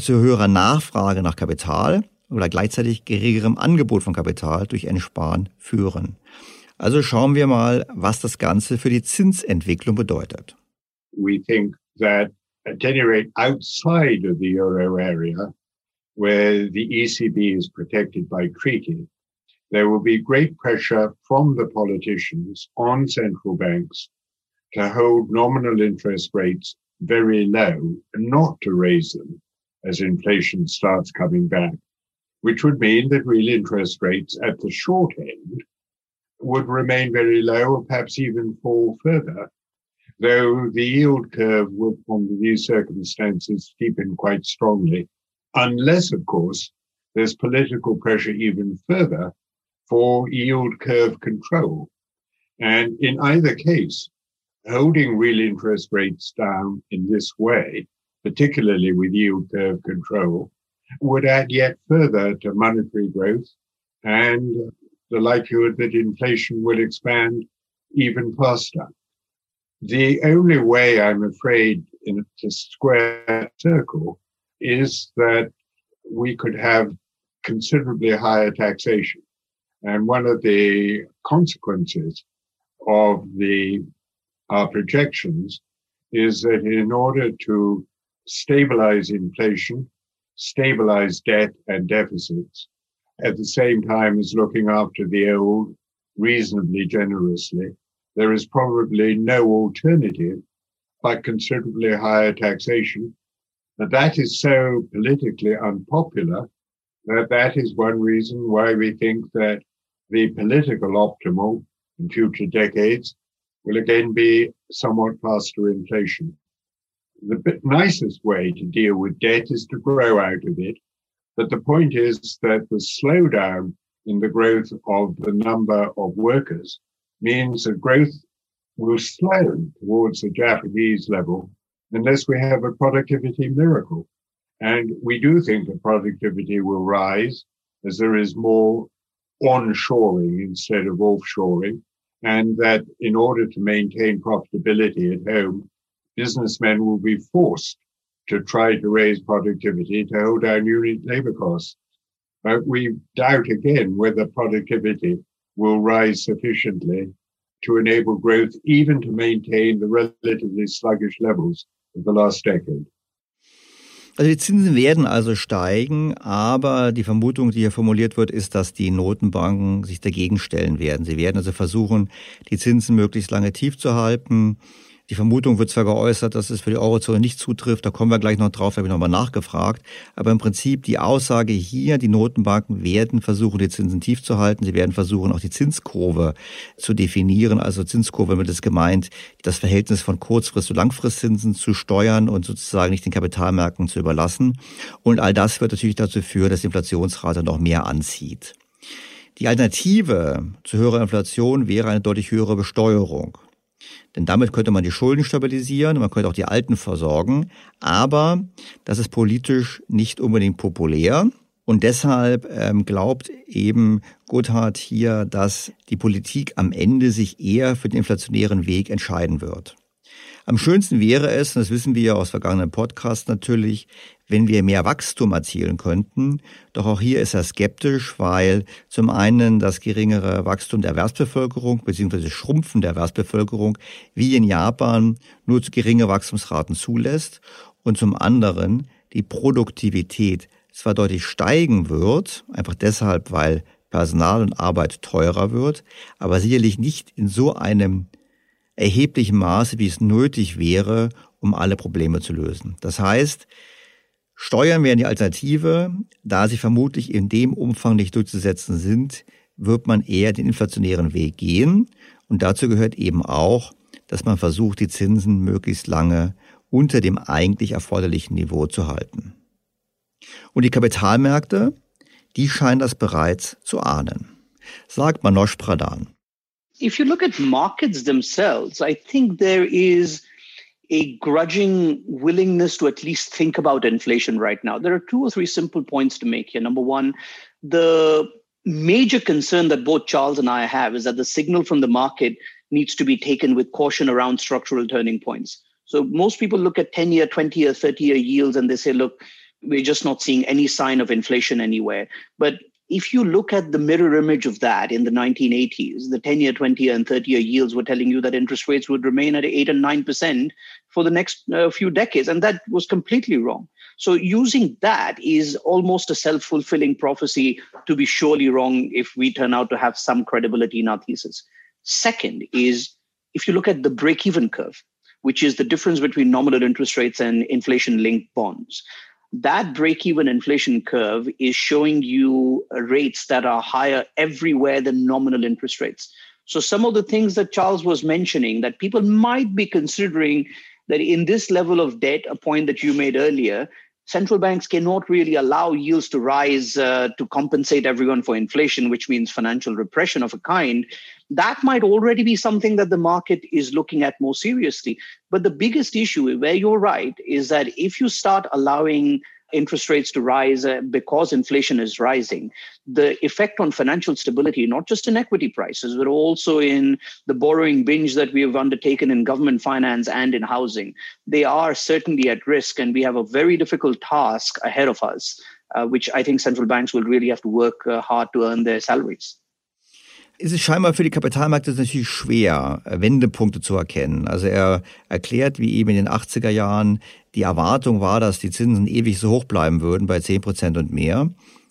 zu höherer Nachfrage nach Kapital oder gleichzeitig geringerem Angebot von Kapital durch Entsparen führen. Also schauen wir mal, was das Ganze für die Zinsentwicklung bedeutet.
We think that at any rate outside of the euro area, where the ECB is protected by treaty, there will be great pressure from the politicians on central banks to hold nominal interest rates very low and not to raise them as inflation starts coming back, which would mean that real interest rates at the short end would remain very low or perhaps even fall further, though the yield curve would, under these circumstances, steepen quite strongly unless, of course, there's political pressure even further for yield curve control. And in either case, holding real interest rates down in this way, particularly with yield curve control, would add yet further to monetary growth and the likelihood that inflation will expand even faster. The only way I'm afraid in, to square circle is that we could have considerably higher taxation. And one of the consequences of the our projections is that in order to stabilize inflation, stabilize debt and deficits, at the same time as looking after the old reasonably generously, there is probably no alternative but considerably higher taxation. But that is so politically unpopular that that is one reason why we think that the political optimal in future decades will again be somewhat faster inflation. The nicest way to deal with debt is to grow out of it. But the point is that the slowdown in the growth of the number of workers means that growth will slow towards the Japanese level unless we have a productivity miracle. And we do think that productivity will rise as there is more onshoring instead of offshoring. And that in order to maintain profitability at home, businessmen will be forced to try to raise productivity to hold down unit labor costs. But we doubt again whether productivity will rise sufficiently to enable growth, even to maintain the relatively sluggish levels of the last decade.
Also die Zinsen werden also steigen, aber die Vermutung, die hier formuliert wird, ist, dass die Notenbanken sich dagegen stellen werden. Sie werden also versuchen, die Zinsen möglichst lange tief zu halten. Die Vermutung wird zwar geäußert, dass es für die Eurozone nicht zutrifft, da kommen wir gleich noch drauf, habe ich nochmal nachgefragt. Aber im Prinzip die Aussage hier, die Notenbanken werden versuchen, die Zinsen tief zu halten. Sie werden versuchen, auch die Zinskurve zu definieren. Also Zinskurve damit ist gemeint, das Verhältnis von Kurzfrist- zu Langfristzinsen zu steuern und sozusagen nicht den Kapitalmärkten zu überlassen. Und all das wird natürlich dazu führen, dass die Inflationsrate noch mehr anzieht. Die Alternative zu höherer Inflation wäre eine deutlich höhere Besteuerung. Denn damit könnte man die Schulden stabilisieren, man könnte auch die Alten versorgen. Aber das ist politisch nicht unbedingt populär. Und deshalb ähm, glaubt eben Gotthard hier, dass die Politik am Ende sich eher für den inflationären Weg entscheiden wird. Am schönsten wäre es, und das wissen wir ja aus vergangenen Podcasts natürlich, wenn wir mehr Wachstum erzielen könnten. Doch auch hier ist er skeptisch, weil zum einen das geringere Wachstum der Erwerbsbevölkerung bzw. Schrumpfen der Erwerbsbevölkerung wie in Japan nur zu geringe Wachstumsraten zulässt und zum anderen die Produktivität zwar deutlich steigen wird, einfach deshalb, weil Personal und Arbeit teurer wird, aber sicherlich nicht in so einem erheblichem Maße, wie es nötig wäre, um alle Probleme zu lösen. Das heißt, Steuern wären die Alternative. Da sie vermutlich in dem Umfang nicht durchzusetzen sind, wird man eher den inflationären Weg gehen. Und dazu gehört eben auch, dass man versucht, die Zinsen möglichst lange unter dem eigentlich erforderlichen Niveau zu halten. Und die Kapitalmärkte, die scheinen das bereits zu ahnen. Sagt Manoj Pradhan.
If you look at markets themselves, I think there is a grudging willingness to at least think about inflation right now. There are two or three simple points to make here. Number one, the major concern that both Charles and I have is that the signal from the market needs to be taken with caution around structural turning points. So most people look at 10 year, 20 year, 30 year yields and they say, look, we're just not seeing any sign of inflation anywhere. But if you look at the mirror image of that in the 1980s, the 10 year, 20 year, and 30 year yields were telling you that interest rates would remain at 8 and 9% for the next uh, few decades. And that was completely wrong. So using that is almost a self fulfilling prophecy to be surely wrong if we turn out to have some credibility in our thesis. Second is if you look at the break even curve, which is the difference between nominal interest rates and inflation linked bonds that break even inflation curve is showing you rates that are higher everywhere than nominal interest rates. So, some of the things that Charles was mentioning that people might be considering that in this level of debt, a point that you made earlier, central banks cannot really allow yields to rise uh, to compensate everyone for inflation, which means financial repression of a kind, that might already be something that the market is looking at more seriously. But the biggest issue, where you're right, is that if you start allowing interest rates to rise uh, because inflation is rising, the effect on financial stability, not just in equity prices, but also in the borrowing binge that we have undertaken in government finance and in housing, they are certainly at risk. And we have a very difficult task ahead of us, uh, which I think central banks will really have to work uh, hard to earn their salaries.
ist scheinbar für die Kapitalmärkte natürlich schwer, Wendepunkte zu erkennen. Also er erklärt, wie eben in den 80er Jahren die Erwartung war, dass die Zinsen ewig so hoch bleiben würden, bei 10 Prozent und mehr.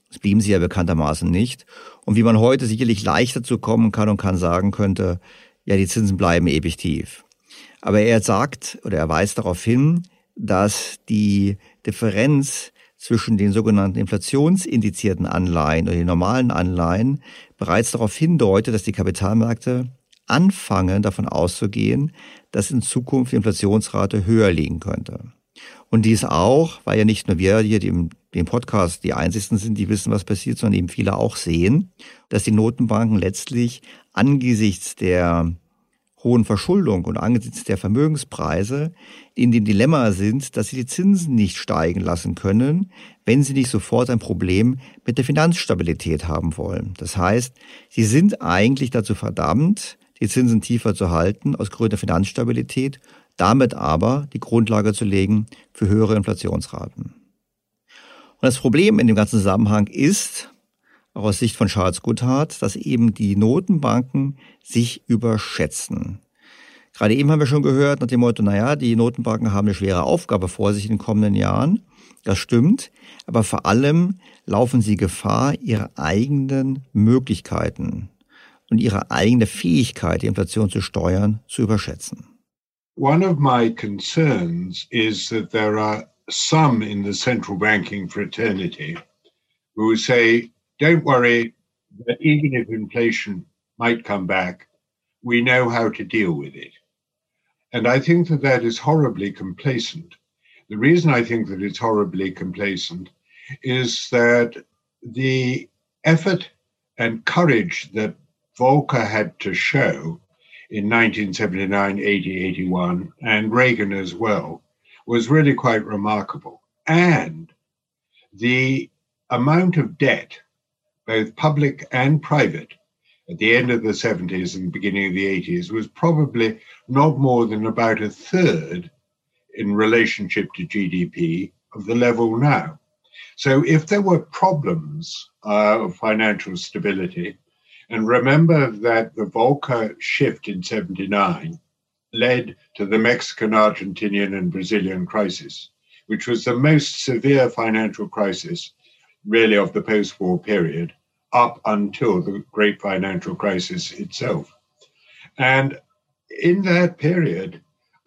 Das blieben sie ja bekanntermaßen nicht. Und wie man heute sicherlich leichter zu kommen kann und kann sagen könnte, ja, die Zinsen bleiben ewig tief. Aber er sagt oder er weist darauf hin, dass die Differenz zwischen den sogenannten inflationsindizierten Anleihen oder den normalen Anleihen bereits darauf hindeutet, dass die Kapitalmärkte anfangen, davon auszugehen, dass in Zukunft die Inflationsrate höher liegen könnte. Und dies auch, weil ja nicht nur wir hier dem, dem Podcast die einzigen sind, die wissen, was passiert, sondern eben viele auch sehen, dass die Notenbanken letztlich angesichts der hohen Verschuldung und angesichts der Vermögenspreise in dem Dilemma sind, dass sie die Zinsen nicht steigen lassen können, wenn sie nicht sofort ein Problem mit der Finanzstabilität haben wollen. Das heißt, sie sind eigentlich dazu verdammt, die Zinsen tiefer zu halten aus Gründen der Finanzstabilität, damit aber die Grundlage zu legen für höhere Inflationsraten. Und das Problem in dem ganzen Zusammenhang ist, auch aus Sicht von Charles Goodhart, dass eben die Notenbanken sich überschätzen. Gerade eben haben wir schon gehört nach dem Motto, naja, die Notenbanken haben eine schwere Aufgabe vor sich in den kommenden Jahren. Das stimmt. Aber vor allem laufen sie Gefahr, ihre eigenen Möglichkeiten und ihre eigene Fähigkeit, die Inflation zu steuern, zu überschätzen.
One of my concerns is that there are some in the central banking fraternity who say don't worry that even if inflation might come back, we know how to deal with it. And I think that that is horribly complacent. The reason I think that it's horribly complacent is that the effort and courage that Volcker had to show in 1979, 80, 81, and Reagan as well, was really quite remarkable. And the amount of debt both public and private, at the end of the 70s and beginning of the 80s was probably not more than about a third in relationship to GDP of the level now. So if there were problems uh, of financial stability, and remember that the Volcker shift in 79 led to the Mexican, Argentinian, and Brazilian crisis, which was the most severe financial crisis really of the post-war period up until the great financial crisis itself. And in that period,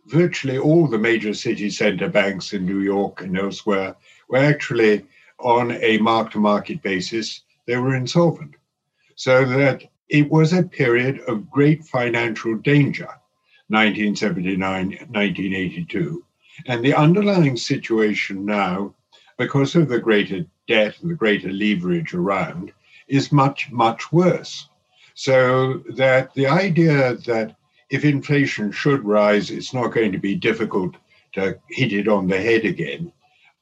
virtually all the major city center banks in New York and elsewhere were actually on a mark to market basis, they were insolvent. So that it was a period of great financial danger, 1979, 1982. And the underlying situation now, because of the greater debt and the greater leverage around, is much, much worse. So that the idea that if inflation should rise, it's not going to be difficult to hit it on the head again.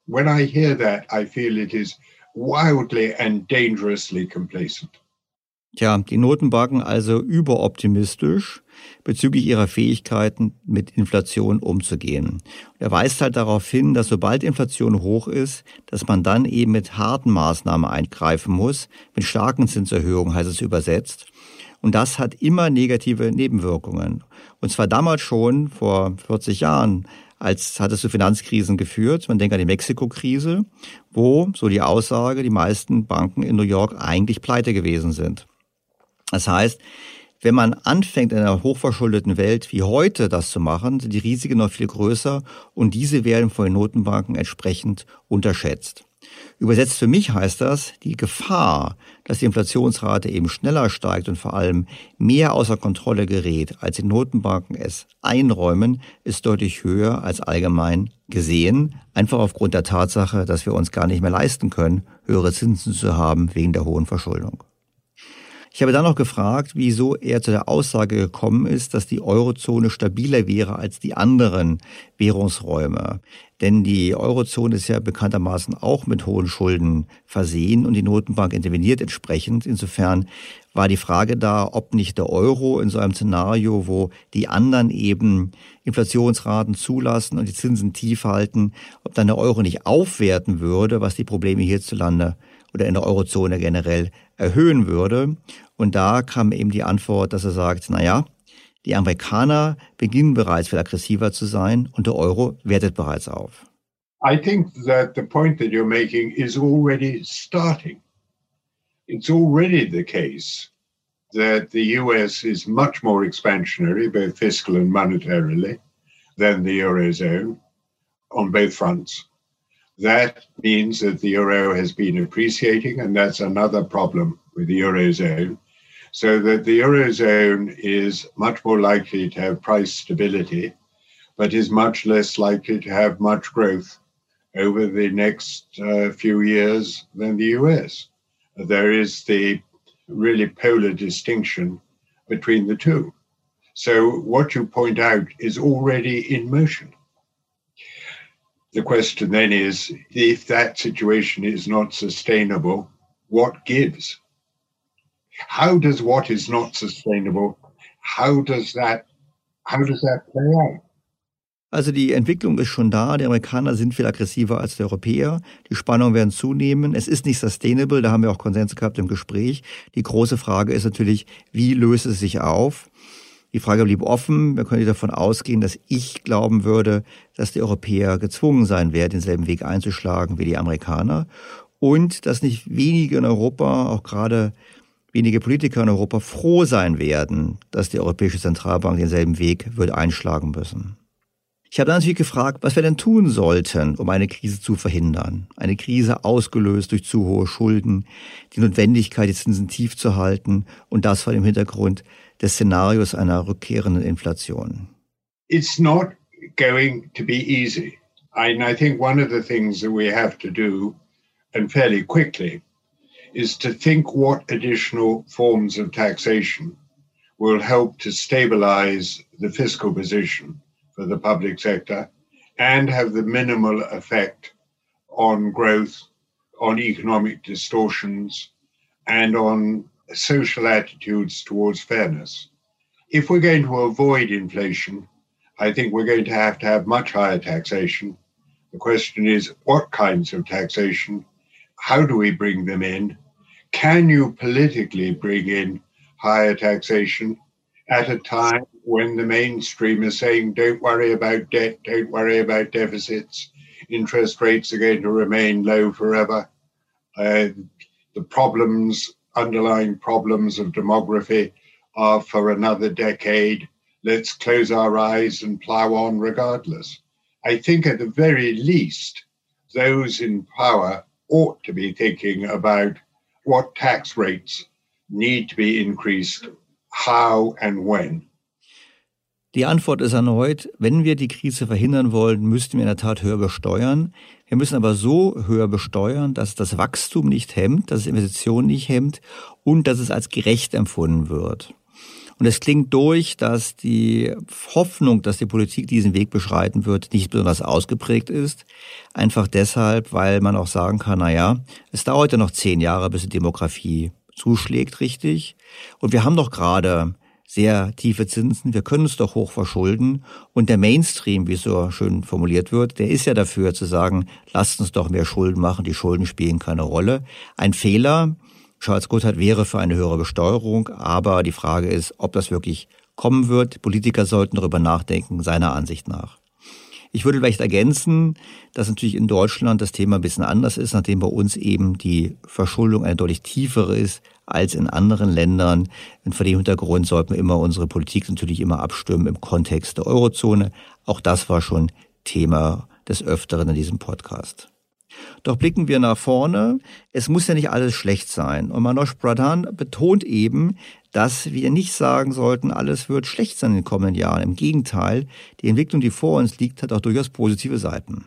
When I hear that, I feel it is wildly and dangerously complacent.
Tja, die Notenbanken also überoptimistisch bezüglich ihrer Fähigkeiten, mit Inflation umzugehen. er weist halt darauf hin, dass sobald Inflation hoch ist, dass man dann eben mit harten Maßnahmen eingreifen muss, mit starken Zinserhöhungen heißt es übersetzt. Und das hat immer negative Nebenwirkungen. Und zwar damals schon, vor 40 Jahren, als hat es zu Finanzkrisen geführt. Man denkt an die Mexiko-Krise, wo, so die Aussage, die meisten Banken in New York eigentlich pleite gewesen sind. Das heißt, wenn man anfängt in einer hochverschuldeten Welt wie heute das zu machen, sind die Risiken noch viel größer und diese werden von den Notenbanken entsprechend unterschätzt. Übersetzt für mich heißt das, die Gefahr, dass die Inflationsrate eben schneller steigt und vor allem mehr außer Kontrolle gerät, als die Notenbanken es einräumen, ist deutlich höher als allgemein gesehen, einfach aufgrund der Tatsache, dass wir uns gar nicht mehr leisten können, höhere Zinsen zu haben wegen der hohen Verschuldung. Ich habe dann noch gefragt, wieso er zu der Aussage gekommen ist, dass die Eurozone stabiler wäre als die anderen Währungsräume. Denn die Eurozone ist ja bekanntermaßen auch mit hohen Schulden versehen und die Notenbank interveniert entsprechend. Insofern war die Frage da, ob nicht der Euro in so einem Szenario, wo die anderen eben Inflationsraten zulassen und die Zinsen tief halten, ob dann der Euro nicht aufwerten würde, was die Probleme hierzulande oder in der Eurozone generell erhöhen würde. Und da kam eben die Antwort, dass er sagt, na ja, die Amerikaner beginnen bereits viel aggressiver zu sein und der Euro wertet bereits auf.
I think that the point that you're making is already starting. It's already the case that the US is much more expansionary, both fiscal and monetarily, than the Eurozone on both fronts. That means that the euro has been appreciating, and that's another problem with the eurozone. So that the eurozone is much more likely to have price stability, but is much less likely to have much growth over the next uh, few years than the US. There is the really polar distinction between the two. So, what you point out is already in motion. The question then is if that situation is not sustainable, what gives? How does what is not sustainable, how does that, how does that play out?
Also die Entwicklung ist schon da. Die Amerikaner sind viel aggressiver als die Europäer. Die Spannungen werden zunehmen. Es ist nicht sustainable. Da haben wir auch Konsens gehabt im Gespräch. Die große Frage ist natürlich, wie löst es sich auf? Die Frage blieb offen. Wir können davon ausgehen, dass ich glauben würde, dass die Europäer gezwungen sein werden, denselben Weg einzuschlagen wie die Amerikaner. Und dass nicht wenige in Europa, auch gerade wenige Politiker in Europa, froh sein werden, dass die Europäische Zentralbank denselben Weg wird einschlagen müssen. Ich habe dann natürlich gefragt, was wir denn tun sollten, um eine Krise zu verhindern. Eine Krise ausgelöst durch zu hohe Schulden, die Notwendigkeit, die Zinsen tief zu halten und das vor dem Hintergrund des Szenarios einer rückkehrenden Inflation?
It's not going to be easy. And I think one of the things that we have to do, and fairly quickly, is to think what additional forms of taxation will help to stabilize the fiscal position for the public sector and have the minimal effect on growth, on economic distortions, and on social attitudes towards fairness. If we're going to avoid inflation, I think we're going to have to have much higher taxation. The question is what kinds of taxation? How do we bring them in? Can you politically bring in higher taxation at a time when the mainstream is saying, don't worry about debt, don't worry about deficits, interest rates are going to remain low forever? Uh, the problems underlying problems of demography are for another decade. Let's close our eyes and plow on regardless. I think at the very least, those in power ought to be thinking about what tax rates need to be increased, how and when.
Die Antwort ist erneut, wenn wir die Krise verhindern wollen, müssten wir in der Tat höher besteuern. Wir müssen aber so höher besteuern, dass das Wachstum nicht hemmt, dass es Investitionen nicht hemmt und dass es als gerecht empfunden wird. Und es klingt durch, dass die Hoffnung, dass die Politik diesen Weg beschreiten wird, nicht besonders ausgeprägt ist. Einfach deshalb, weil man auch sagen kann, na ja, es dauert ja noch zehn Jahre, bis die Demografie zuschlägt richtig. Und wir haben doch gerade sehr tiefe Zinsen, wir können es doch hoch verschulden. Und der Mainstream, wie es so schön formuliert wird, der ist ja dafür zu sagen, lasst uns doch mehr Schulden machen, die Schulden spielen keine Rolle. Ein Fehler, Charles Goodhart wäre für eine höhere Besteuerung, aber die Frage ist, ob das wirklich kommen wird. Politiker sollten darüber nachdenken, seiner Ansicht nach. Ich würde vielleicht ergänzen, dass natürlich in Deutschland das Thema ein bisschen anders ist, nachdem bei uns eben die Verschuldung eine deutlich tiefere ist als in anderen Ländern. Und vor dem Hintergrund sollten wir immer unsere Politik natürlich immer abstimmen im Kontext der Eurozone. Auch das war schon Thema des Öfteren in diesem Podcast. Doch blicken wir nach vorne. Es muss ja nicht alles schlecht sein. Und Manoj Pradhan betont eben, dass wir nicht sagen sollten, alles wird schlecht sein in den kommenden Jahren. Im Gegenteil, die Entwicklung, die vor uns liegt, hat auch durchaus positive Seiten.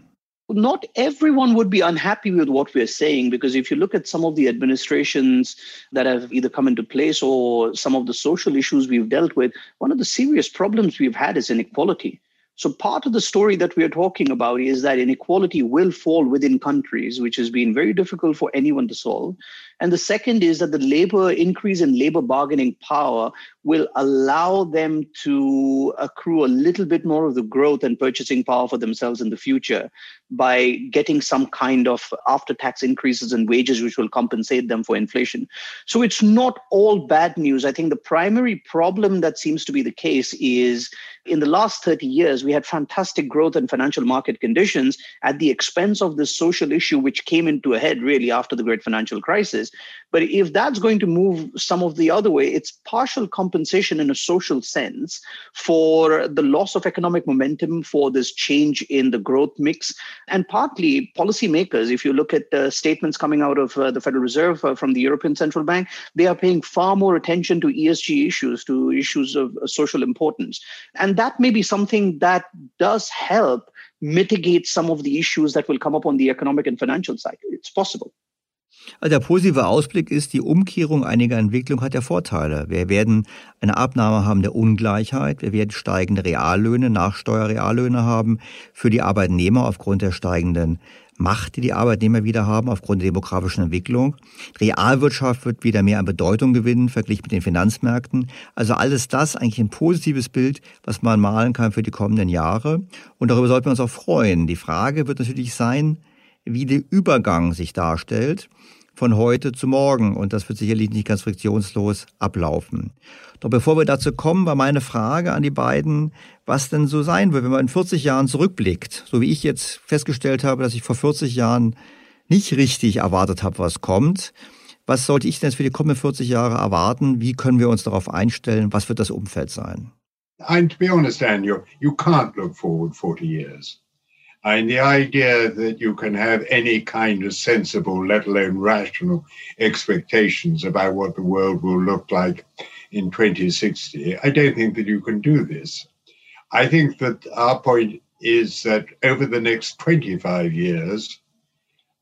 Not everyone would be unhappy with what we're saying because if you look at some of the administrations that have either come into place or some of the social issues we've dealt with, one of the serious problems we've had is inequality. So, part of the story that we are talking about is that inequality will fall within countries, which has been very difficult for anyone to solve. And the second is that the labor increase in labor bargaining power will allow them to accrue a little bit more of the growth and purchasing power for themselves in the future by getting some kind of after tax increases in wages, which will compensate them for inflation. So it's not all bad news. I think the primary problem that seems to be the case is in the last 30 years, we had fantastic growth in financial market conditions at the expense of this social issue, which came into a head really after the great financial crisis. But if that's going to move some of the other way, it's partial compensation in a social sense for the loss of economic momentum, for this change in the growth mix, and partly policymakers. If you look at uh, statements coming out of uh, the Federal Reserve uh, from the European Central Bank, they are paying far more attention to ESG issues, to issues of uh, social importance. And that may be something that does help mitigate some of the issues that will come up on the economic and financial side. It's possible.
Also der positive Ausblick ist, die Umkehrung einiger Entwicklungen hat ja Vorteile. Wir werden eine Abnahme haben der Ungleichheit, wir werden steigende Reallöhne, Nachsteuerreallöhne haben für die Arbeitnehmer aufgrund der steigenden Macht, die die Arbeitnehmer wieder haben aufgrund der demografischen Entwicklung. Realwirtschaft wird wieder mehr an Bedeutung gewinnen, verglichen mit den Finanzmärkten. Also alles das eigentlich ein positives Bild, was man malen kann für die kommenden Jahre. Und darüber sollten wir uns auch freuen. Die Frage wird natürlich sein, wie der Übergang sich darstellt von heute zu morgen. Und das wird sicherlich nicht ganz friktionslos ablaufen. Doch bevor wir dazu kommen, war meine Frage an die beiden, was denn so sein wird, wenn man in 40 Jahren zurückblickt. So wie ich jetzt festgestellt habe, dass ich vor 40 Jahren nicht richtig erwartet habe, was kommt. Was sollte ich denn jetzt für die kommenden 40 Jahre erwarten? Wie können wir uns darauf einstellen? Was wird das Umfeld sein?
And to be honest, Daniel, you can't look forward 40 years. And the idea that you can have any kind of sensible, let alone rational, expectations about what the world will look like in 2060, I don't think that you can do this. I think that our point is that over the next 25 years,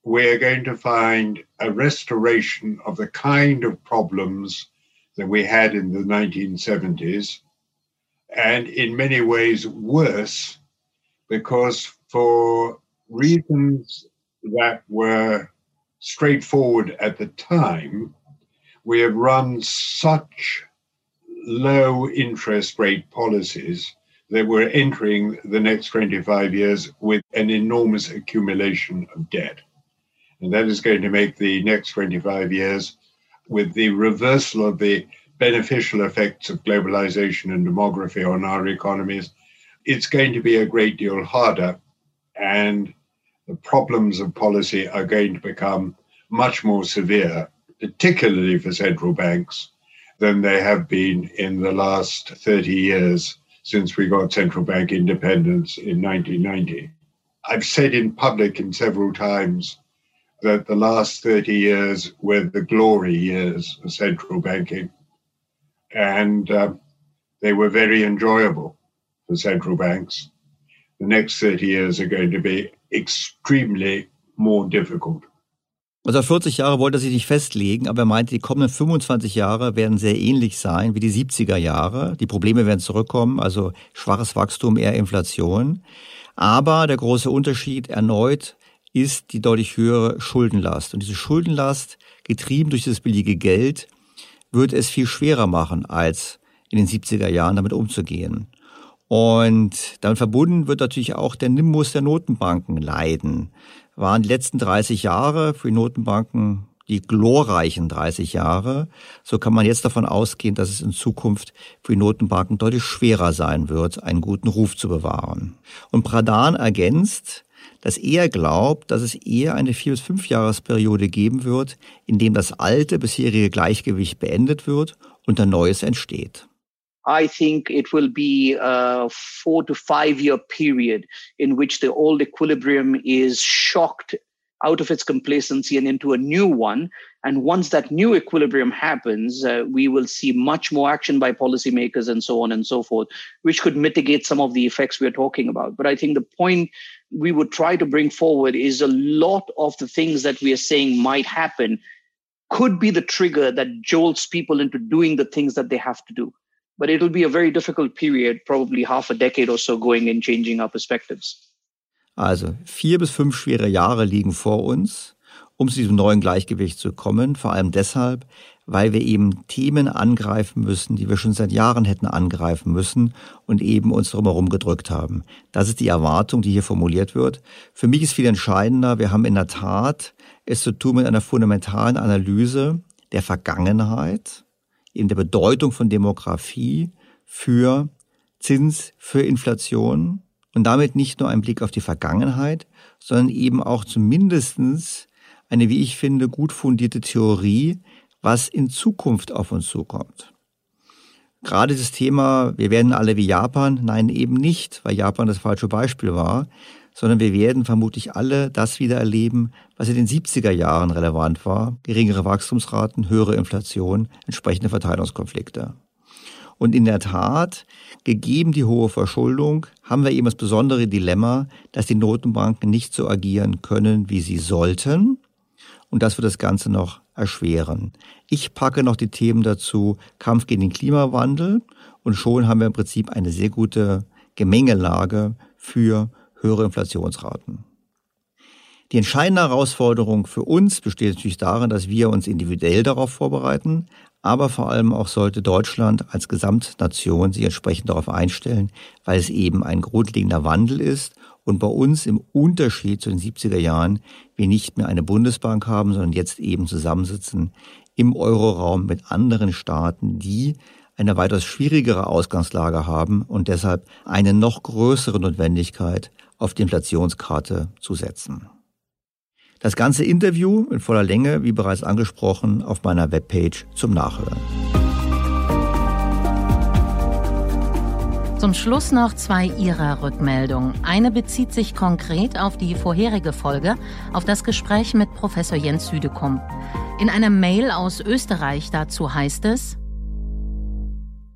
we're going to find a restoration of the kind of problems that we had in the 1970s, and in many ways worse because for reasons that were straightforward at the time, we have run such low interest rate policies that we're entering the next 25 years with an enormous accumulation of debt. And that is going to make the next 25 years, with the reversal of the beneficial effects of globalization and demography on our economies, it's going to be a great deal harder and the problems of policy are going to become much more severe, particularly for central banks, than they have been in the last 30 years since we got central bank independence in 1990. I've said in public in several times that the last 30 years were the glory years of central banking. And uh, they were very enjoyable for central banks. The next 30 years are going to be extremely more difficult.
Also 40 Jahre wollte er sich nicht festlegen, aber er meinte, die kommenden 25 Jahre werden sehr ähnlich sein wie die 70er Jahre. Die Probleme werden zurückkommen, also schwaches Wachstum, eher Inflation. Aber der große Unterschied erneut ist die deutlich höhere Schuldenlast. Und diese Schuldenlast, getrieben durch das billige Geld, wird es viel schwerer machen, als in den 70er Jahren damit umzugehen. Und damit verbunden wird natürlich auch der Nimbus der Notenbanken leiden. Waren die letzten 30 Jahre für die Notenbanken die glorreichen 30 Jahre, so kann man jetzt davon ausgehen, dass es in Zukunft für die Notenbanken deutlich schwerer sein wird, einen guten Ruf zu bewahren. Und Pradhan ergänzt, dass er glaubt, dass es eher eine vier bis fünf Jahresperiode geben wird, in dem das alte bisherige Gleichgewicht beendet wird und ein neues entsteht.
I think it will be a four to five year period in which the old equilibrium is shocked out of its complacency and into a new one. And once that new equilibrium happens, uh, we will see much more action by policymakers and so on and so forth, which could mitigate some of the effects we're talking about. But I think the point we would try to bring forward is a lot of the things that we are saying might happen could be the trigger that jolts people into doing the things that they have to do. But it'll be a very difficult period, probably half a decade or so, going and changing our perspectives.
Also vier bis fünf schwere Jahre liegen vor uns, um zu diesem neuen Gleichgewicht zu kommen. Vor allem deshalb, weil wir eben Themen angreifen müssen, die wir schon seit Jahren hätten angreifen müssen und eben uns drumherum gedrückt haben. Das ist die Erwartung, die hier formuliert wird. Für mich ist viel entscheidender, wir haben in der Tat es zu tun mit einer fundamentalen Analyse der Vergangenheit, eben der Bedeutung von Demografie für Zins, für Inflation und damit nicht nur ein Blick auf die Vergangenheit, sondern eben auch zumindestens eine, wie ich finde, gut fundierte Theorie, was in Zukunft auf uns zukommt. Gerade das Thema, wir werden alle wie Japan, nein, eben nicht, weil Japan das falsche Beispiel war, sondern wir werden vermutlich alle das wieder erleben, was in den 70er Jahren relevant war. Geringere Wachstumsraten, höhere Inflation, entsprechende Verteilungskonflikte. Und in der Tat, gegeben die hohe Verschuldung, haben wir eben das besondere Dilemma, dass die Notenbanken nicht so agieren können, wie sie sollten. Und das wird das Ganze noch erschweren. Ich packe noch die Themen dazu Kampf gegen den Klimawandel und schon haben wir im Prinzip eine sehr gute Gemengelage für höhere Inflationsraten. Die entscheidende Herausforderung für uns besteht natürlich darin, dass wir uns individuell darauf vorbereiten, aber vor allem auch sollte Deutschland als Gesamtnation sich entsprechend darauf einstellen, weil es eben ein grundlegender Wandel ist und bei uns im Unterschied zu den 70er Jahren wir nicht mehr eine Bundesbank haben, sondern jetzt eben zusammensitzen im Euroraum mit anderen Staaten, die eine weitaus schwierigere Ausgangslage haben und deshalb eine noch größere Notwendigkeit auf die Inflationskarte zu setzen. Das ganze Interview in voller Länge, wie bereits angesprochen, auf meiner Webpage zum Nachhören.
Zum Schluss noch zwei Ihrer Rückmeldungen. Eine bezieht sich konkret auf die vorherige Folge, auf das Gespräch mit Professor Jens Südekum. In einer Mail aus Österreich dazu heißt es,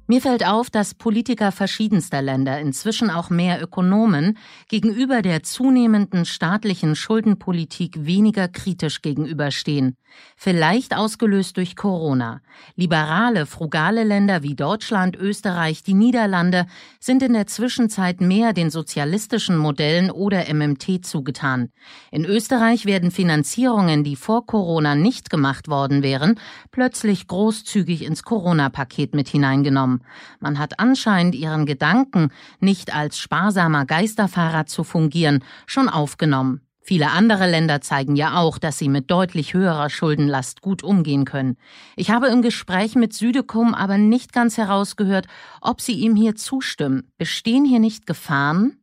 mir fällt auf, dass Politiker verschiedenster Länder, inzwischen auch mehr Ökonomen, gegenüber der zunehmenden staatlichen Schuldenpolitik weniger kritisch gegenüberstehen. Vielleicht ausgelöst durch Corona. Liberale, frugale Länder wie Deutschland, Österreich, die Niederlande sind in der Zwischenzeit mehr den sozialistischen Modellen oder MMT zugetan. In Österreich werden Finanzierungen, die vor Corona nicht gemacht worden wären, plötzlich großzügig ins Corona-Paket mit hineingenommen. Man hat anscheinend ihren Gedanken, nicht als sparsamer Geisterfahrer zu fungieren, schon aufgenommen. Viele andere Länder zeigen ja auch, dass sie mit deutlich höherer Schuldenlast gut umgehen können. Ich habe im Gespräch mit Südekum aber nicht ganz herausgehört, ob Sie ihm hier zustimmen. Bestehen hier nicht Gefahren?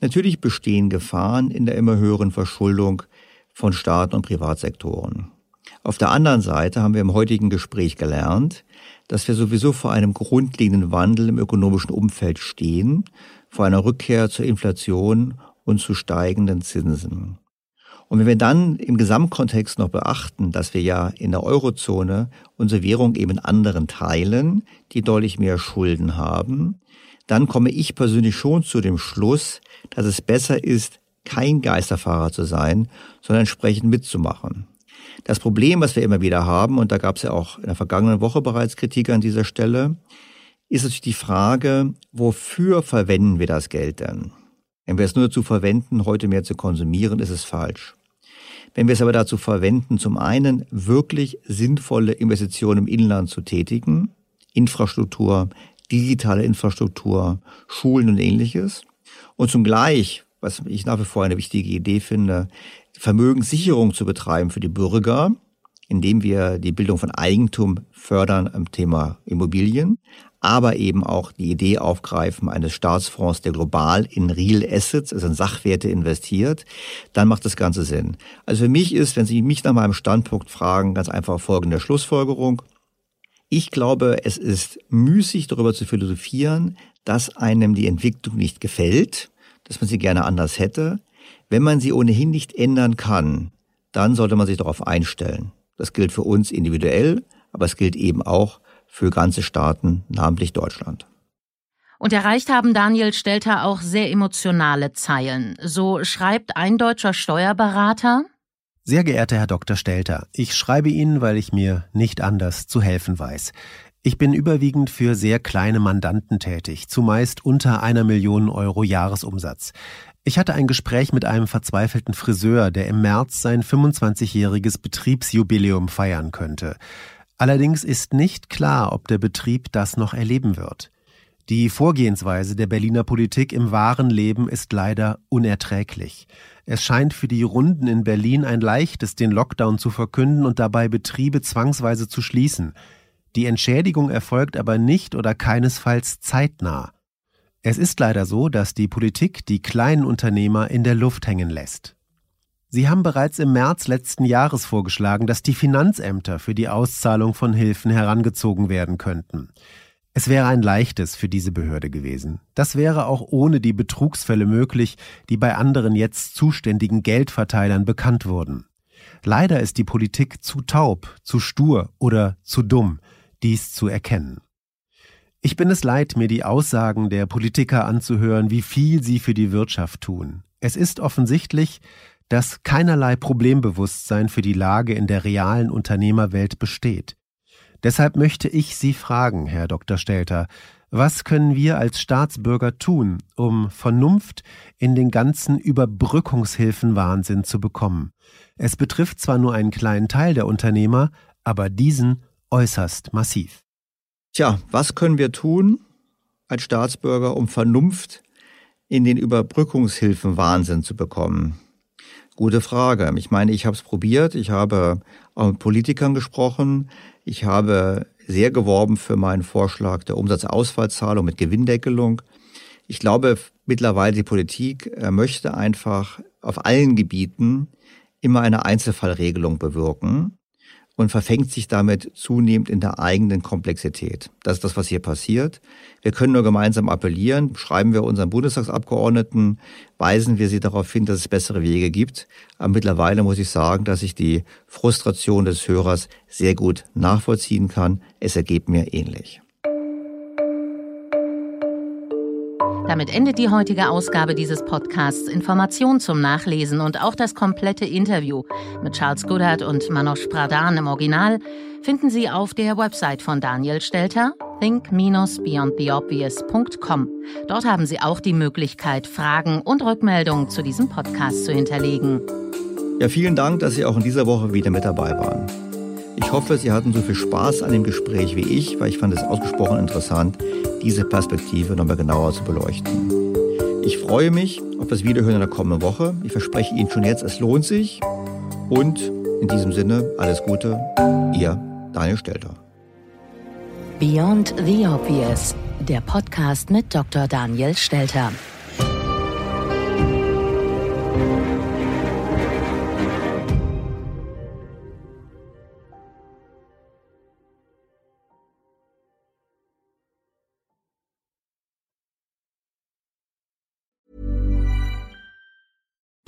Natürlich bestehen Gefahren in der immer höheren Verschuldung von Staaten und Privatsektoren. Auf der anderen Seite haben wir im heutigen Gespräch gelernt, dass wir sowieso vor einem grundlegenden Wandel im ökonomischen Umfeld stehen, vor einer Rückkehr zur Inflation und zu steigenden Zinsen. Und wenn wir dann im Gesamtkontext noch beachten, dass wir ja in der Eurozone unsere Währung eben in anderen teilen, die deutlich mehr Schulden haben, dann komme ich persönlich schon zu dem Schluss, dass es besser ist, kein Geisterfahrer zu sein, sondern entsprechend mitzumachen. Das Problem, was wir immer wieder haben, und da gab es ja auch in der vergangenen Woche bereits Kritik an dieser Stelle, ist natürlich die Frage, wofür verwenden wir das Geld denn? Wenn wir es nur dazu verwenden, heute mehr zu konsumieren, ist es falsch. Wenn wir es aber dazu verwenden, zum einen wirklich sinnvolle Investitionen im Inland zu tätigen, Infrastruktur, digitale Infrastruktur, Schulen und ähnliches, und zugleich, was ich nach wie vor eine wichtige Idee finde, Vermögenssicherung zu betreiben für die Bürger, indem wir die Bildung von Eigentum fördern am Thema Immobilien, aber eben auch die Idee aufgreifen eines Staatsfonds, der global in Real Assets, also in Sachwerte investiert, dann macht das Ganze Sinn. Also für mich ist, wenn Sie mich nach meinem Standpunkt fragen, ganz einfach folgende Schlussfolgerung. Ich glaube, es ist müßig darüber zu philosophieren, dass einem die Entwicklung nicht gefällt, dass man sie gerne anders hätte. Wenn man sie ohnehin nicht ändern kann, dann sollte man sich darauf einstellen. Das gilt für uns individuell, aber es gilt eben auch für ganze Staaten, namentlich Deutschland.
Und erreicht haben Daniel Stelter auch sehr emotionale Zeilen. So schreibt ein deutscher Steuerberater,
sehr geehrter Herr Dr. Stelter, ich schreibe Ihnen, weil ich mir nicht anders zu helfen weiß. Ich bin überwiegend für sehr kleine Mandanten tätig, zumeist unter einer Million Euro Jahresumsatz. Ich hatte ein Gespräch mit einem verzweifelten Friseur, der im März sein 25-jähriges Betriebsjubiläum feiern könnte. Allerdings ist nicht klar, ob der Betrieb das noch erleben wird. Die Vorgehensweise der Berliner Politik im wahren Leben ist leider unerträglich. Es scheint für die Runden in Berlin ein leichtes, den Lockdown zu verkünden und dabei Betriebe zwangsweise zu schließen. Die Entschädigung erfolgt aber nicht oder keinesfalls zeitnah. Es ist leider so, dass die Politik die kleinen Unternehmer in der Luft hängen lässt. Sie haben bereits im März letzten Jahres vorgeschlagen, dass die Finanzämter für die Auszahlung von Hilfen herangezogen werden könnten. Es wäre ein leichtes für diese Behörde gewesen. Das wäre auch ohne die Betrugsfälle möglich, die bei anderen jetzt zuständigen Geldverteilern bekannt wurden. Leider ist die Politik zu taub, zu stur oder zu dumm, dies zu erkennen. Ich bin es leid, mir die Aussagen der Politiker anzuhören, wie viel sie für die Wirtschaft tun. Es ist offensichtlich, dass keinerlei Problembewusstsein für die Lage in der realen Unternehmerwelt besteht. Deshalb möchte ich Sie fragen, Herr Dr. Stelter, was können wir als Staatsbürger tun, um Vernunft in den ganzen Überbrückungshilfenwahnsinn zu bekommen? Es betrifft zwar nur einen kleinen Teil der Unternehmer, aber diesen äußerst massiv.
Tja, was können wir tun als Staatsbürger, um Vernunft in den Überbrückungshilfenwahnsinn zu bekommen? Gute Frage. Ich meine, ich habe es probiert. Ich habe auch mit Politikern gesprochen. Ich habe sehr geworben für meinen Vorschlag der Umsatzausfallzahlung mit Gewinndeckelung. Ich glaube mittlerweile, die Politik äh, möchte einfach auf allen Gebieten immer eine Einzelfallregelung bewirken und verfängt sich damit zunehmend in der eigenen Komplexität. Das ist das, was hier passiert. Wir können nur gemeinsam appellieren, schreiben wir unseren Bundestagsabgeordneten, weisen wir sie darauf hin, dass es bessere Wege gibt. Aber mittlerweile muss ich sagen, dass ich die Frustration des Hörers sehr gut nachvollziehen kann. Es ergeht mir ähnlich.
Damit endet die heutige Ausgabe dieses Podcasts. Informationen zum Nachlesen und auch das komplette Interview mit Charles Goodhart und Manoj Pradhan im Original finden Sie auf der Website von Daniel Stelter, think-beyondtheobvious.com. Dort haben Sie auch die Möglichkeit, Fragen und Rückmeldungen zu diesem Podcast zu hinterlegen.
Ja, vielen Dank, dass Sie auch in dieser Woche wieder mit dabei waren. Ich hoffe, Sie hatten so viel Spaß an dem Gespräch wie ich, weil ich fand es ausgesprochen interessant, diese Perspektive nochmal genauer zu beleuchten. Ich freue mich auf das Wiederhören in der kommenden Woche. Ich verspreche Ihnen schon jetzt, es lohnt sich. Und in diesem Sinne, alles Gute, Ihr Daniel Stelter.
Beyond the Obvious, der Podcast mit Dr. Daniel Stelter.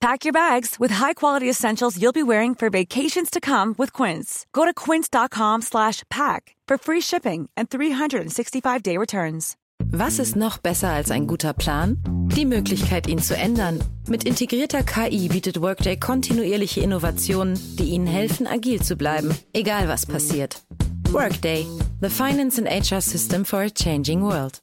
Pack your bags with high-quality essentials you'll be wearing for vacations to come with Quince. Go to quince.com slash pack for free shipping and 365-day returns.
Was ist noch besser als ein guter Plan? Die Möglichkeit, ihn zu ändern. Mit integrierter KI bietet Workday kontinuierliche Innovationen, die Ihnen helfen, agil zu bleiben, egal was passiert. Workday, the finance and HR system for a changing world.